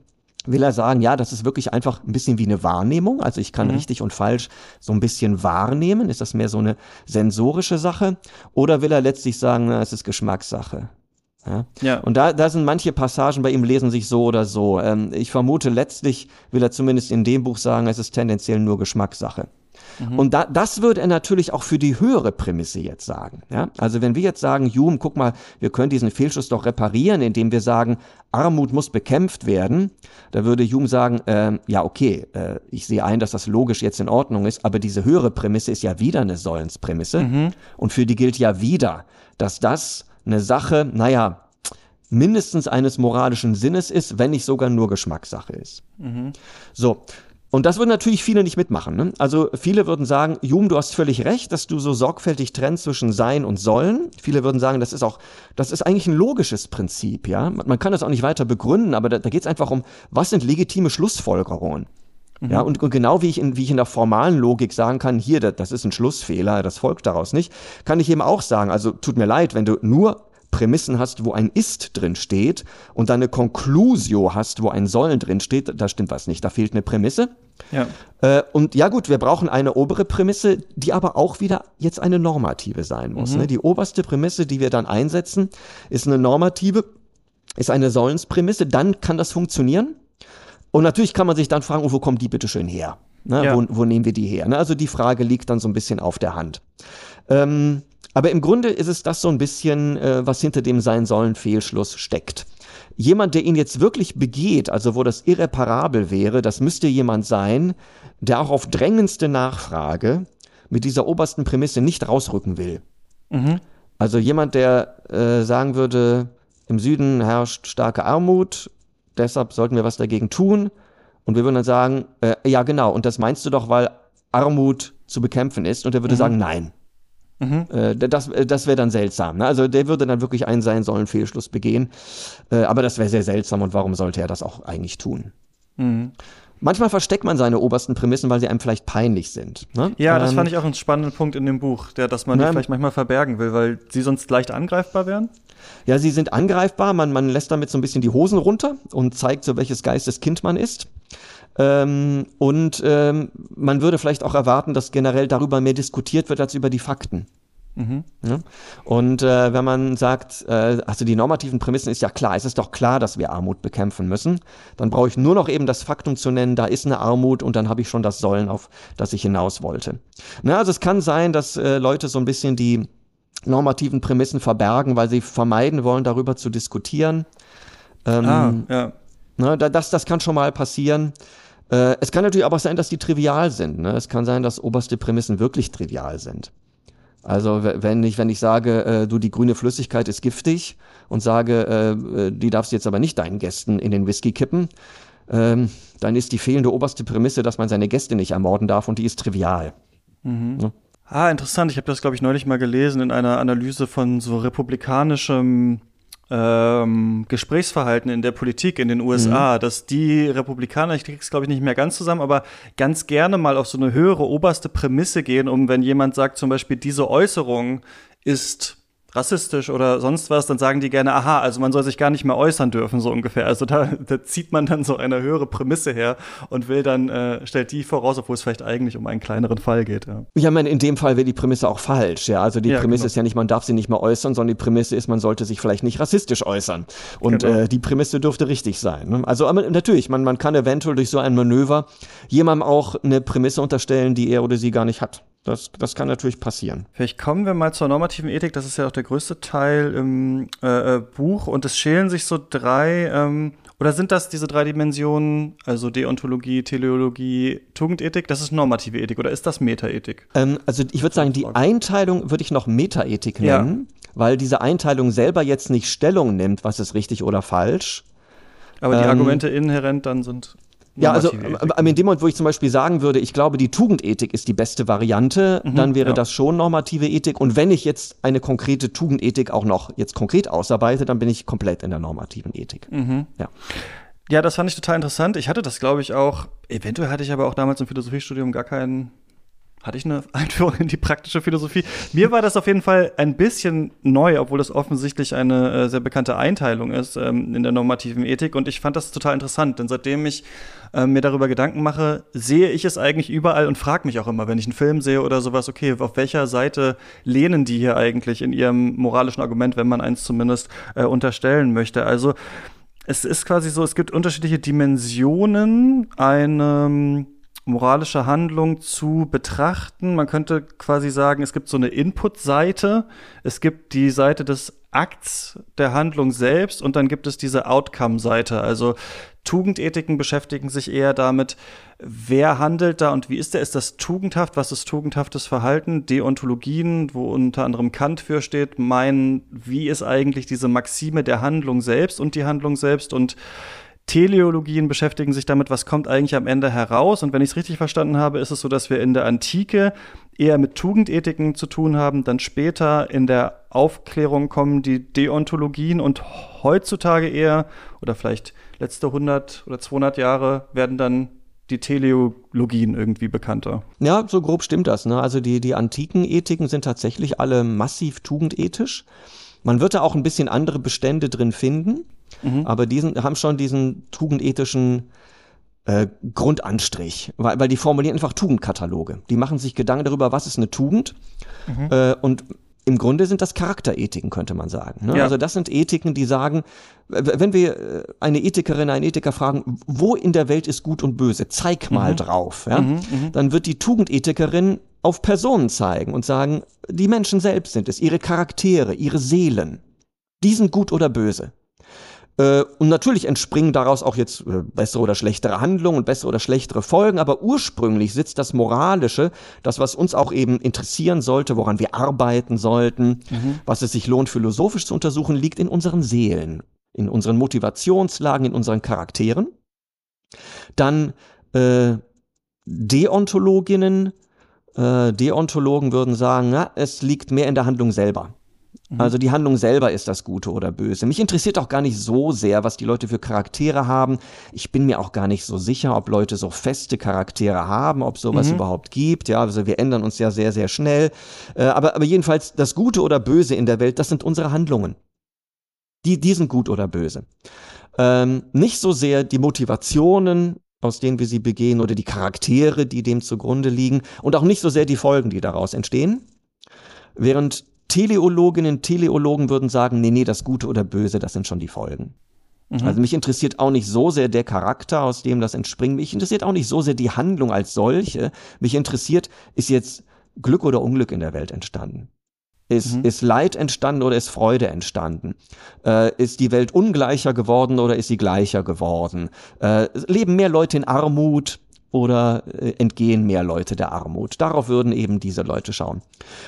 will er sagen, ja, das ist wirklich einfach ein bisschen wie eine Wahrnehmung. Also ich kann mhm. richtig und falsch so ein bisschen wahrnehmen. Ist das mehr so eine sensorische Sache? Oder will er letztlich sagen, na, es ist Geschmackssache? Ja? ja. Und da, da sind manche Passagen bei ihm lesen sich so oder so. Ähm, ich vermute, letztlich will er zumindest in dem Buch sagen, es ist tendenziell nur Geschmackssache. Mhm. Und da, das würde er natürlich auch für die höhere Prämisse jetzt sagen. Ja? Also wenn wir jetzt sagen, Hume, guck mal, wir können diesen Fehlschuss doch reparieren, indem wir sagen, Armut muss bekämpft werden, da würde Hume sagen, äh, ja okay, äh, ich sehe ein, dass das logisch jetzt in Ordnung ist, aber diese höhere Prämisse ist ja wieder eine Sollensprämisse mhm. und für die gilt ja wieder, dass das eine Sache, naja, mindestens eines moralischen Sinnes ist, wenn nicht sogar nur Geschmackssache ist. Mhm. So. Und das würden natürlich viele nicht mitmachen. Ne? Also viele würden sagen, Jum, du hast völlig recht, dass du so sorgfältig trennst zwischen Sein und Sollen. Viele würden sagen, das ist auch, das ist eigentlich ein logisches Prinzip, ja. Man kann das auch nicht weiter begründen, aber da, da geht es einfach um, was sind legitime Schlussfolgerungen? Mhm. Ja, und, und, genau wie ich, in, wie ich in der formalen Logik sagen kann, hier, das, das ist ein Schlussfehler, das folgt daraus nicht, kann ich eben auch sagen, also tut mir leid, wenn du nur Prämissen hast, wo ein Ist drin steht und dann eine Conclusio hast, wo ein Sollen drin steht, da stimmt was nicht. Da fehlt eine Prämisse. Ja. Äh, und ja gut, wir brauchen eine obere Prämisse, die aber auch wieder jetzt eine normative sein muss. Mhm. Ne? Die oberste Prämisse, die wir dann einsetzen, ist eine normative, ist eine Sollensprämisse. Dann kann das funktionieren. Und natürlich kann man sich dann fragen, oh, wo kommt die bitte schön her? Ne? Ja. Wo, wo, nehmen wir die her? Ne? Also die Frage liegt dann so ein bisschen auf der Hand. Ähm, aber im Grunde ist es das so ein bisschen, äh, was hinter dem sein sollen Fehlschluss steckt. Jemand, der ihn jetzt wirklich begeht, also wo das irreparabel wäre, das müsste jemand sein, der auch auf drängendste Nachfrage mit dieser obersten Prämisse nicht rausrücken will. Mhm. Also jemand, der äh, sagen würde, im Süden herrscht starke Armut, deshalb sollten wir was dagegen tun. Und wir würden dann sagen, äh, ja genau, und das meinst du doch, weil Armut zu bekämpfen ist. Und er würde mhm. sagen, nein. Mhm. Äh, das äh, das wäre dann seltsam. Ne? Also der würde dann wirklich einen sein sollen Fehlschluss begehen. Äh, aber das wäre sehr seltsam und warum sollte er das auch eigentlich tun? Mhm. Manchmal versteckt man seine obersten Prämissen, weil sie einem vielleicht peinlich sind. Ne? Ja, das ähm, fand ich auch einen spannenden Punkt in dem Buch, der, dass man die vielleicht manchmal verbergen will, weil sie sonst leicht angreifbar wären. Ja, sie sind angreifbar. Man, man lässt damit so ein bisschen die Hosen runter und zeigt so, welches Geistes Kind man ist. Ähm, und ähm, man würde vielleicht auch erwarten, dass generell darüber mehr diskutiert wird als über die Fakten. Mhm. Ja? Und äh, wenn man sagt, äh, also die normativen Prämissen ist ja klar, es ist doch klar, dass wir Armut bekämpfen müssen, dann brauche ich nur noch eben das Faktum zu nennen, da ist eine Armut und dann habe ich schon das Sollen, auf das ich hinaus wollte. Na, also es kann sein, dass äh, Leute so ein bisschen die normativen Prämissen verbergen, weil sie vermeiden wollen, darüber zu diskutieren. Ähm, ah, ja. Na, das, das kann schon mal passieren. Äh, es kann natürlich aber auch sein, dass die trivial sind. Ne? Es kann sein, dass oberste Prämissen wirklich trivial sind. Also wenn ich, wenn ich sage, äh, du, die grüne Flüssigkeit ist giftig und sage, äh, äh, die darfst du jetzt aber nicht deinen Gästen in den Whisky kippen, ähm, dann ist die fehlende oberste Prämisse, dass man seine Gäste nicht ermorden darf und die ist trivial. Mhm. Ja? Ah, interessant. Ich habe das, glaube ich, neulich mal gelesen in einer Analyse von so republikanischem ähm, Gesprächsverhalten in der Politik in den USA, mhm. dass die Republikaner, ich krieg's glaube ich nicht mehr ganz zusammen, aber ganz gerne mal auf so eine höhere oberste Prämisse gehen, um wenn jemand sagt zum Beispiel, diese Äußerung ist rassistisch oder sonst was, dann sagen die gerne, aha, also man soll sich gar nicht mehr äußern dürfen, so ungefähr. Also da, da zieht man dann so eine höhere Prämisse her und will dann, äh, stellt die voraus, obwohl es vielleicht eigentlich um einen kleineren Fall geht. Ja, ja meine, in dem Fall wäre die Prämisse auch falsch, ja. Also die ja, Prämisse genau. ist ja nicht, man darf sie nicht mehr äußern, sondern die Prämisse ist, man sollte sich vielleicht nicht rassistisch äußern. Und genau. äh, die Prämisse dürfte richtig sein. Ne? Also aber natürlich, man, man kann eventuell durch so ein Manöver jemandem auch eine Prämisse unterstellen, die er oder sie gar nicht hat. Das, das kann natürlich passieren. Vielleicht kommen wir mal zur normativen Ethik. Das ist ja auch der größte Teil im äh, äh Buch. Und es schälen sich so drei, ähm, oder sind das diese drei Dimensionen, also Deontologie, Teleologie, Tugendethik? Das ist normative Ethik oder ist das Metaethik? Ähm, also ich würde sagen, die Einteilung würde ich noch Metaethik nennen, ja. weil diese Einteilung selber jetzt nicht Stellung nimmt, was ist richtig oder falsch. Aber die ähm, Argumente inhärent dann sind. Ja, also in dem Moment, wo ich zum Beispiel sagen würde, ich glaube, die Tugendethik ist die beste Variante, mhm, dann wäre ja. das schon normative Ethik. Und wenn ich jetzt eine konkrete Tugendethik auch noch jetzt konkret ausarbeite, dann bin ich komplett in der normativen Ethik. Mhm. Ja. Ja, das fand ich total interessant. Ich hatte das, glaube ich, auch, eventuell hatte ich aber auch damals im Philosophiestudium gar keinen hatte ich eine [LAUGHS] Einführung in die praktische Philosophie. Mir war das auf jeden Fall ein bisschen neu, obwohl das offensichtlich eine äh, sehr bekannte Einteilung ist ähm, in der normativen Ethik. Und ich fand das total interessant, denn seitdem ich äh, mir darüber Gedanken mache, sehe ich es eigentlich überall und frage mich auch immer, wenn ich einen Film sehe oder sowas, okay, auf welcher Seite lehnen die hier eigentlich in ihrem moralischen Argument, wenn man eins zumindest äh, unterstellen möchte. Also es ist quasi so, es gibt unterschiedliche Dimensionen einem moralische Handlung zu betrachten. Man könnte quasi sagen, es gibt so eine Input-Seite, es gibt die Seite des Akts der Handlung selbst und dann gibt es diese Outcome-Seite. Also Tugendethiken beschäftigen sich eher damit, wer handelt da und wie ist der? Ist das tugendhaft? Was ist tugendhaftes Verhalten? Deontologien, wo unter anderem Kant für steht, meinen, wie ist eigentlich diese Maxime der Handlung selbst und die Handlung selbst und Teleologien beschäftigen sich damit, was kommt eigentlich am Ende heraus. Und wenn ich es richtig verstanden habe, ist es so, dass wir in der Antike eher mit Tugendethiken zu tun haben, dann später in der Aufklärung kommen die Deontologien und heutzutage eher, oder vielleicht letzte 100 oder 200 Jahre, werden dann die Teleologien irgendwie bekannter. Ja, so grob stimmt das. Ne? Also die, die antiken Ethiken sind tatsächlich alle massiv tugendethisch. Man wird da auch ein bisschen andere Bestände drin finden. Mhm. Aber diesen haben schon diesen tugendethischen äh, Grundanstrich, weil, weil die formulieren einfach Tugendkataloge. Die machen sich Gedanken darüber, was ist eine Tugend mhm. äh, und im Grunde sind das Charakterethiken, könnte man sagen. Ne? Ja. Also das sind Ethiken, die sagen, wenn wir äh, eine Ethikerin, einen Ethiker fragen, wo in der Welt ist gut und böse, zeig mal mhm. drauf, ja? Mhm, mhm, dann wird die Tugendethikerin auf Personen zeigen und sagen, die Menschen selbst sind es, ihre Charaktere, ihre Seelen, die sind gut oder böse. Äh, und natürlich entspringen daraus auch jetzt äh, bessere oder schlechtere Handlungen und bessere oder schlechtere Folgen, aber ursprünglich sitzt das Moralische, das, was uns auch eben interessieren sollte, woran wir arbeiten sollten, mhm. was es sich lohnt, philosophisch zu untersuchen, liegt in unseren Seelen, in unseren Motivationslagen, in unseren Charakteren. Dann äh, Deontologinnen, äh, Deontologen würden sagen, na, es liegt mehr in der Handlung selber. Mhm. Also die Handlung selber ist das Gute oder Böse. Mich interessiert auch gar nicht so sehr, was die Leute für Charaktere haben. Ich bin mir auch gar nicht so sicher, ob Leute so feste Charaktere haben, ob sowas mhm. überhaupt gibt. Ja, also wir ändern uns ja sehr, sehr schnell. Äh, aber, aber jedenfalls das Gute oder Böse in der Welt, das sind unsere Handlungen. Die, die sind gut oder böse. Ähm, nicht so sehr die Motivationen, aus denen wir sie begehen oder die Charaktere, die dem zugrunde liegen und auch nicht so sehr die Folgen, die daraus entstehen. Während Teleologinnen, Teleologen würden sagen, nee, nee, das Gute oder Böse, das sind schon die Folgen. Mhm. Also mich interessiert auch nicht so sehr der Charakter, aus dem das entspringt. Mich interessiert auch nicht so sehr die Handlung als solche. Mich interessiert, ist jetzt Glück oder Unglück in der Welt entstanden? Ist, mhm. ist Leid entstanden oder ist Freude entstanden? Äh, ist die Welt ungleicher geworden oder ist sie gleicher geworden? Äh, leben mehr Leute in Armut? Oder äh, entgehen mehr Leute der Armut? Darauf würden eben diese Leute schauen.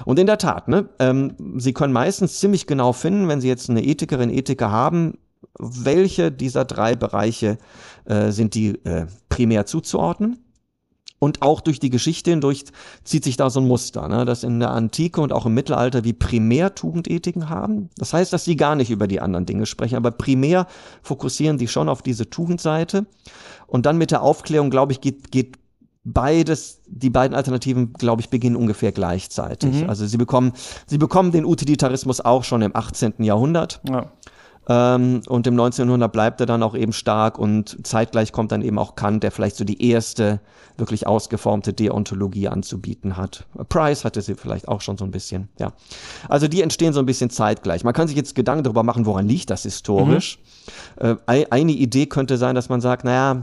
Und in der Tat, ne, ähm, sie können meistens ziemlich genau finden, wenn sie jetzt eine Ethikerin, Ethiker haben, welche dieser drei Bereiche äh, sind die äh, primär zuzuordnen. Und auch durch die Geschichte hindurch zieht sich da so ein Muster, ne, dass in der Antike und auch im Mittelalter wir primär Tugendethiken haben. Das heißt, dass sie gar nicht über die anderen Dinge sprechen, aber primär fokussieren die schon auf diese Tugendseite. Und dann mit der Aufklärung, glaube ich, geht, geht beides, die beiden Alternativen, glaube ich, beginnen ungefähr gleichzeitig. Mhm. Also sie bekommen, sie bekommen den Utilitarismus auch schon im 18. Jahrhundert. Ja. Ähm, und im 1900 bleibt er dann auch eben stark und zeitgleich kommt dann eben auch Kant, der vielleicht so die erste wirklich ausgeformte Deontologie anzubieten hat. Price hatte sie vielleicht auch schon so ein bisschen, ja. Also die entstehen so ein bisschen zeitgleich. Man kann sich jetzt Gedanken darüber machen, woran liegt das historisch. Mhm. Äh, eine Idee könnte sein, dass man sagt, naja,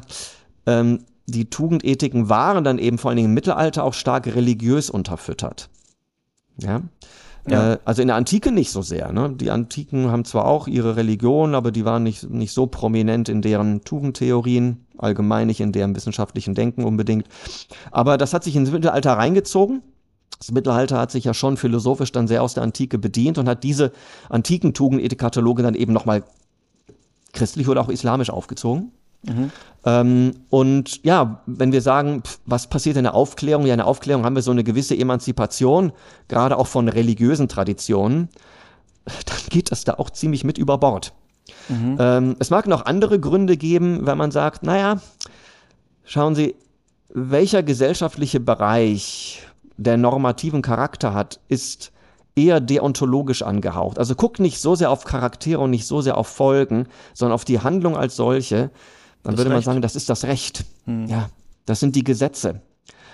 ähm, die Tugendethiken waren dann eben vor allen Dingen im Mittelalter auch stark religiös unterfüttert. Ja. Ja. Äh, also in der Antike nicht so sehr. Ne? Die Antiken haben zwar auch ihre Religion, aber die waren nicht, nicht so prominent in deren Tugendtheorien, allgemein nicht in deren wissenschaftlichen Denken unbedingt. Aber das hat sich ins Mittelalter reingezogen. Das Mittelalter hat sich ja schon philosophisch dann sehr aus der Antike bedient und hat diese antiken Tugendethikataloge dann eben nochmal christlich oder auch islamisch aufgezogen. Mhm. Ähm, und ja, wenn wir sagen, pf, was passiert in der Aufklärung? Ja, in der Aufklärung haben wir so eine gewisse Emanzipation, gerade auch von religiösen Traditionen. [LAUGHS] Dann geht das da auch ziemlich mit über Bord. Mhm. Ähm, es mag noch andere Gründe geben, wenn man sagt, naja, schauen Sie, welcher gesellschaftliche Bereich der normativen Charakter hat, ist eher deontologisch angehaucht. Also guckt nicht so sehr auf Charaktere und nicht so sehr auf Folgen, sondern auf die Handlung als solche. Dann das würde man sagen, das ist das Recht. Hm. Ja, das sind die Gesetze.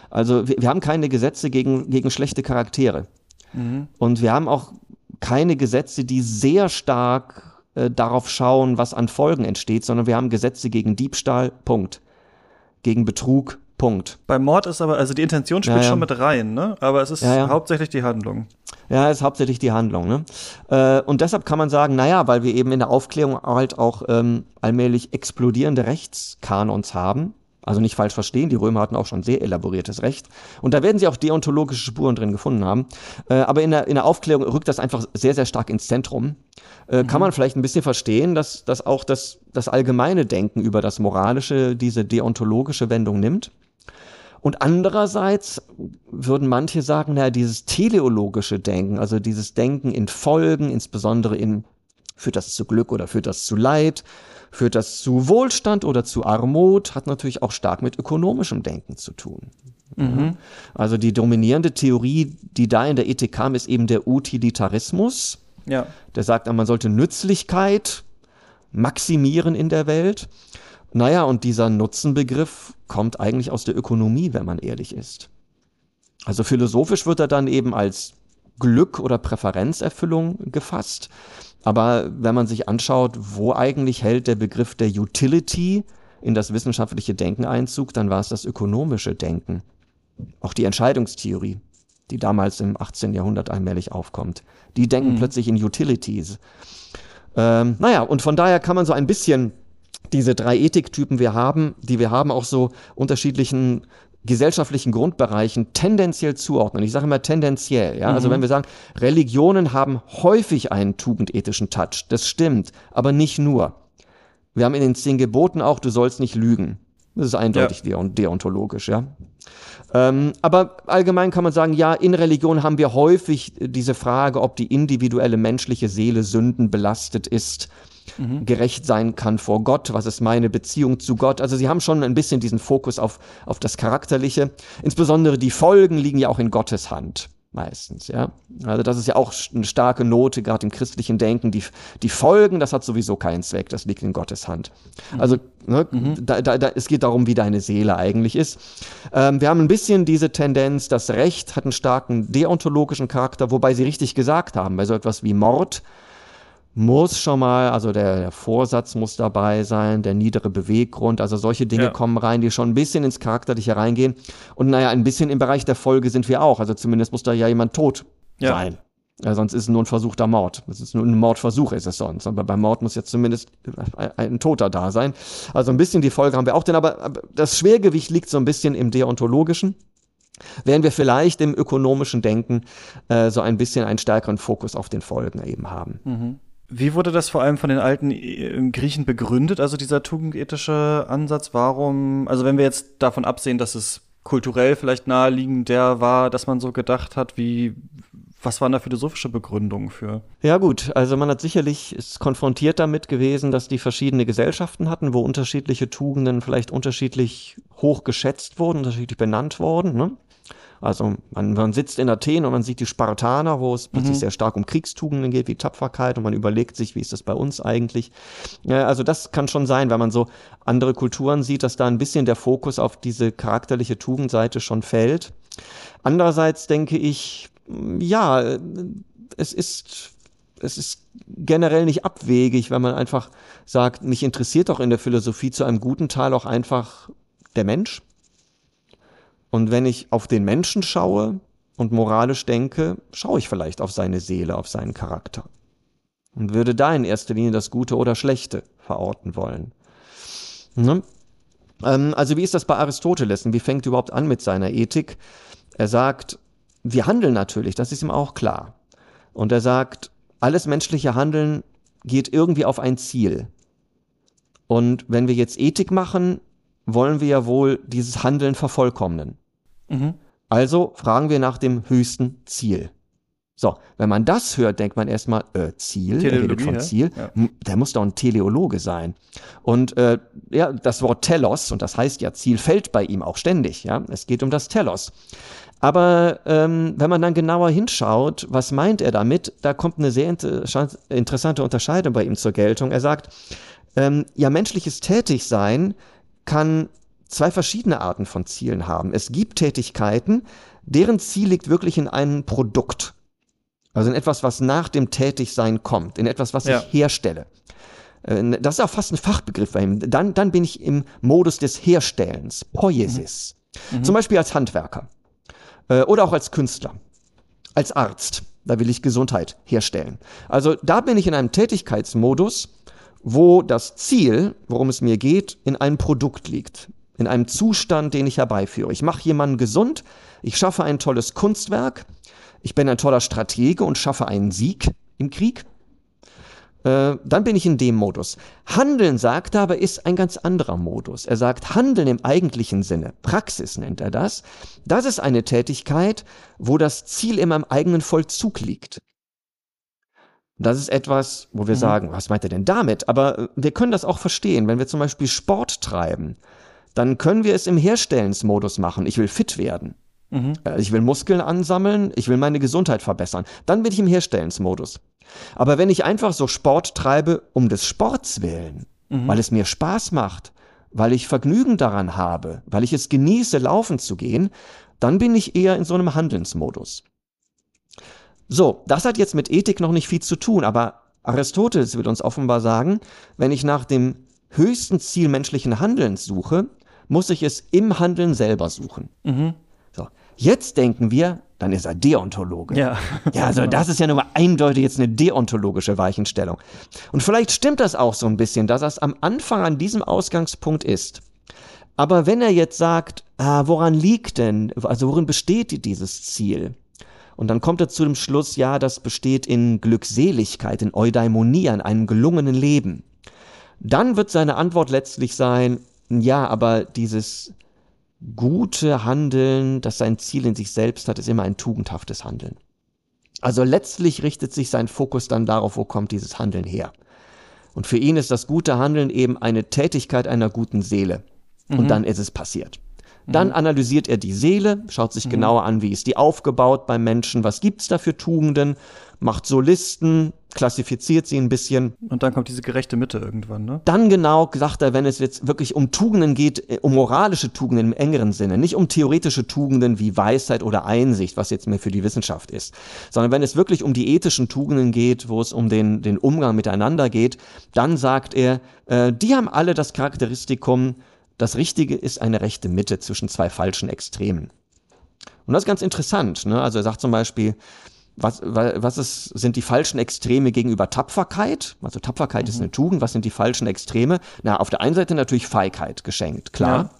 Also wir, wir, haben keine Gesetze gegen, gegen schlechte Charaktere. Mhm. Und wir haben auch keine Gesetze, die sehr stark äh, darauf schauen, was an Folgen entsteht, sondern wir haben Gesetze gegen Diebstahl, Punkt. Gegen Betrug, Punkt. Beim Mord ist aber, also die Intention spielt ja, ja. schon mit rein, ne? Aber es ist ja, hauptsächlich die Handlung. Ja, es ist hauptsächlich die Handlung, ne? Äh, und deshalb kann man sagen, naja, weil wir eben in der Aufklärung halt auch ähm, allmählich explodierende Rechtskanons haben, also nicht falsch verstehen, die Römer hatten auch schon sehr elaboriertes Recht. Und da werden sie auch deontologische Spuren drin gefunden haben. Äh, aber in der, in der Aufklärung rückt das einfach sehr, sehr stark ins Zentrum. Äh, mhm. Kann man vielleicht ein bisschen verstehen, dass, dass auch das, das allgemeine Denken über das Moralische diese deontologische Wendung nimmt. Und andererseits würden manche sagen, naja, dieses teleologische Denken, also dieses Denken in Folgen, insbesondere in, führt das zu Glück oder führt das zu Leid, führt das zu Wohlstand oder zu Armut, hat natürlich auch stark mit ökonomischem Denken zu tun. Mhm. Also die dominierende Theorie, die da in der Ethik kam, ist eben der Utilitarismus. Ja. Der sagt, man sollte Nützlichkeit maximieren in der Welt. Naja, und dieser Nutzenbegriff kommt eigentlich aus der Ökonomie, wenn man ehrlich ist. Also philosophisch wird er dann eben als Glück oder Präferenzerfüllung gefasst. Aber wenn man sich anschaut, wo eigentlich hält der Begriff der Utility in das wissenschaftliche Denken Einzug, dann war es das ökonomische Denken. Auch die Entscheidungstheorie, die damals im 18. Jahrhundert allmählich aufkommt. Die denken mhm. plötzlich in Utilities. Ähm, naja, und von daher kann man so ein bisschen diese drei Ethiktypen wir haben, die wir haben, auch so unterschiedlichen gesellschaftlichen Grundbereichen tendenziell zuordnen. Ich sage immer tendenziell, ja. Also mhm. Also wenn wir sagen, Religionen haben häufig einen tugendethischen Touch, das stimmt, aber nicht nur. Wir haben in den zehn Geboten auch, du sollst nicht lügen. Das ist eindeutig ja. deontologisch, ja. Ähm, aber allgemein kann man sagen, ja, in Religion haben wir häufig diese Frage, ob die individuelle menschliche Seele Sünden belastet ist mhm. gerecht sein kann vor Gott, was ist meine Beziehung zu Gott. Also sie haben schon ein bisschen diesen Fokus auf, auf das Charakterliche. Insbesondere die Folgen liegen ja auch in Gottes Hand meistens, ja. Also das ist ja auch eine starke Note, gerade im christlichen Denken. Die, die Folgen, das hat sowieso keinen Zweck, das liegt in Gottes Hand. Mhm. Also ne, mhm. da, da, da, es geht darum, wie deine Seele eigentlich ist. Ähm, wir haben ein bisschen diese Tendenz, das Recht hat einen starken deontologischen Charakter, wobei sie richtig gesagt haben, bei so etwas wie Mord muss schon mal, also der, der, Vorsatz muss dabei sein, der niedere Beweggrund, also solche Dinge ja. kommen rein, die schon ein bisschen ins Charakterliche reingehen. Und naja, ein bisschen im Bereich der Folge sind wir auch. Also zumindest muss da ja jemand tot ja. sein. Ja, sonst ist es nur ein versuchter Mord. Das ist nur ein Mordversuch, ist es sonst. Aber beim Mord muss jetzt zumindest ein, ein Toter da sein. Also ein bisschen die Folge haben wir auch, denn aber das Schwergewicht liegt so ein bisschen im Deontologischen während wir vielleicht im ökonomischen Denken äh, so ein bisschen einen stärkeren Fokus auf den Folgen eben haben. Mhm. Wie wurde das vor allem von den alten äh, Griechen begründet, also dieser tugendethische Ansatz? Warum, also wenn wir jetzt davon absehen, dass es kulturell vielleicht naheliegend der war, dass man so gedacht hat, wie, was waren da philosophische Begründungen für? Ja gut, also man hat sicherlich ist konfrontiert damit gewesen, dass die verschiedene Gesellschaften hatten, wo unterschiedliche Tugenden vielleicht unterschiedlich hoch geschätzt wurden, unterschiedlich benannt wurden. Ne? Also man, man sitzt in Athen und man sieht die Spartaner, wo es plötzlich mhm. sehr stark um Kriegstugenden geht, wie Tapferkeit und man überlegt sich, wie ist das bei uns eigentlich. Ja, also das kann schon sein, wenn man so andere Kulturen sieht, dass da ein bisschen der Fokus auf diese charakterliche Tugendseite schon fällt. Andererseits denke ich, ja, es ist es ist generell nicht abwegig, wenn man einfach sagt, mich interessiert doch in der Philosophie zu einem guten Teil auch einfach der Mensch. Und wenn ich auf den Menschen schaue und moralisch denke, schaue ich vielleicht auf seine Seele, auf seinen Charakter. Und würde da in erster Linie das Gute oder Schlechte verorten wollen. Ne? Ähm, also wie ist das bei Aristoteles? Und wie fängt er überhaupt an mit seiner Ethik? Er sagt, wir handeln natürlich, das ist ihm auch klar. Und er sagt, alles menschliche Handeln geht irgendwie auf ein Ziel. Und wenn wir jetzt Ethik machen, wollen wir ja wohl dieses Handeln vervollkommnen. Mhm. Also fragen wir nach dem höchsten Ziel. So, wenn man das hört, denkt man erstmal, äh, Ziel, er redet von Ziel, ja. der muss doch ein Teleologe sein. Und äh, ja, das Wort Telos, und das heißt ja, Ziel fällt bei ihm auch ständig, ja. Es geht um das Telos. Aber ähm, wenn man dann genauer hinschaut, was meint er damit, da kommt eine sehr inter interessante Unterscheidung bei ihm zur Geltung. Er sagt, ähm, ja, menschliches Tätigsein kann zwei verschiedene Arten von Zielen haben. Es gibt Tätigkeiten, deren Ziel liegt wirklich in einem Produkt. Also in etwas, was nach dem Tätigsein kommt, in etwas, was ja. ich herstelle. Äh, das ist auch fast ein Fachbegriff bei ihm. Dann, dann bin ich im Modus des Herstellens, Poiesis. Mhm. mhm. Zum Beispiel als Handwerker äh, oder auch als Künstler, als Arzt. Da will ich Gesundheit herstellen. Also da bin ich in einem Tätigkeitsmodus, wo das Ziel, worum es mir geht, in einem Produkt liegt, in einem Zustand, den ich herbeiführe. Ich mache jemanden gesund, ich schaffe ein tolles Kunstwerk, ich bin ein toller Stratege und schaffe einen Sieg im Krieg. Äh, dann bin ich in dem Modus. Handeln, sagt er aber, ist ein ganz anderer Modus. Er sagt, Handeln im eigentlichen Sinne, Praxis nennt er das, das ist eine Tätigkeit, wo das Ziel in meinem eigenen Vollzug liegt. Das ist etwas, wo wir mhm. sagen, was meint er denn damit? Aber äh, wir können das auch verstehen. Wenn wir zum Beispiel Sport treiben, dann können wir es im Herstellensmodus machen. Ich will fit werden. Mhm. Äh, ich will Muskeln ansammeln, ich will meine Gesundheit verbessern. Dann bin ich im Herstellensmodus. Aber wenn ich einfach so Sport treibe um des Sports willen, mhm. weil es mir Spaß macht, weil ich Vergnügen daran habe, weil ich es genieße, laufen zu gehen, dann bin ich eher in so einem Handelsmodus. So, das hat jetzt mit Ethik noch nicht viel zu tun, aber Aristoteles wird uns offenbar sagen, wenn ich nach dem höchsten Ziel menschlichen Handelns suche, muss ich es im Handeln selber suchen. Mhm. So, jetzt denken wir, dann ist er Deontologe. Ja, ja also [LAUGHS] das ist ja nun mal eindeutig jetzt eine deontologische Weichenstellung. Und vielleicht stimmt das auch so ein bisschen, dass das am Anfang an diesem Ausgangspunkt ist. Aber wenn er jetzt sagt, ah, woran liegt denn, also worin besteht dieses Ziel? Und dann kommt er zu dem Schluss, ja, das besteht in Glückseligkeit, in Eudaimonie, in einem gelungenen Leben. Dann wird seine Antwort letztlich sein, ja, aber dieses gute Handeln, das sein Ziel in sich selbst hat, ist immer ein tugendhaftes Handeln. Also letztlich richtet sich sein Fokus dann darauf, wo kommt dieses Handeln her. Und für ihn ist das gute Handeln eben eine Tätigkeit einer guten Seele. Und mhm. dann ist es passiert. Dann mhm. analysiert er die Seele, schaut sich mhm. genauer an, wie ist die aufgebaut beim Menschen, was gibt's da für Tugenden, macht so Listen, klassifiziert sie ein bisschen. Und dann kommt diese gerechte Mitte irgendwann, ne? Dann genau sagt er, wenn es jetzt wirklich um Tugenden geht, äh, um moralische Tugenden im engeren Sinne, nicht um theoretische Tugenden wie Weisheit oder Einsicht, was jetzt mehr für die Wissenschaft ist, sondern wenn es wirklich um die ethischen Tugenden geht, wo es um den, den Umgang miteinander geht, dann sagt er, äh, die haben alle das Charakteristikum, das Richtige ist eine rechte Mitte zwischen zwei falschen Extremen. Und das ist ganz interessant. Ne? Also er sagt zum Beispiel, was, was ist, sind die falschen Extreme gegenüber Tapferkeit? Also Tapferkeit mhm. ist eine Tugend. Was sind die falschen Extreme? Na, auf der einen Seite natürlich Feigheit geschenkt, klar.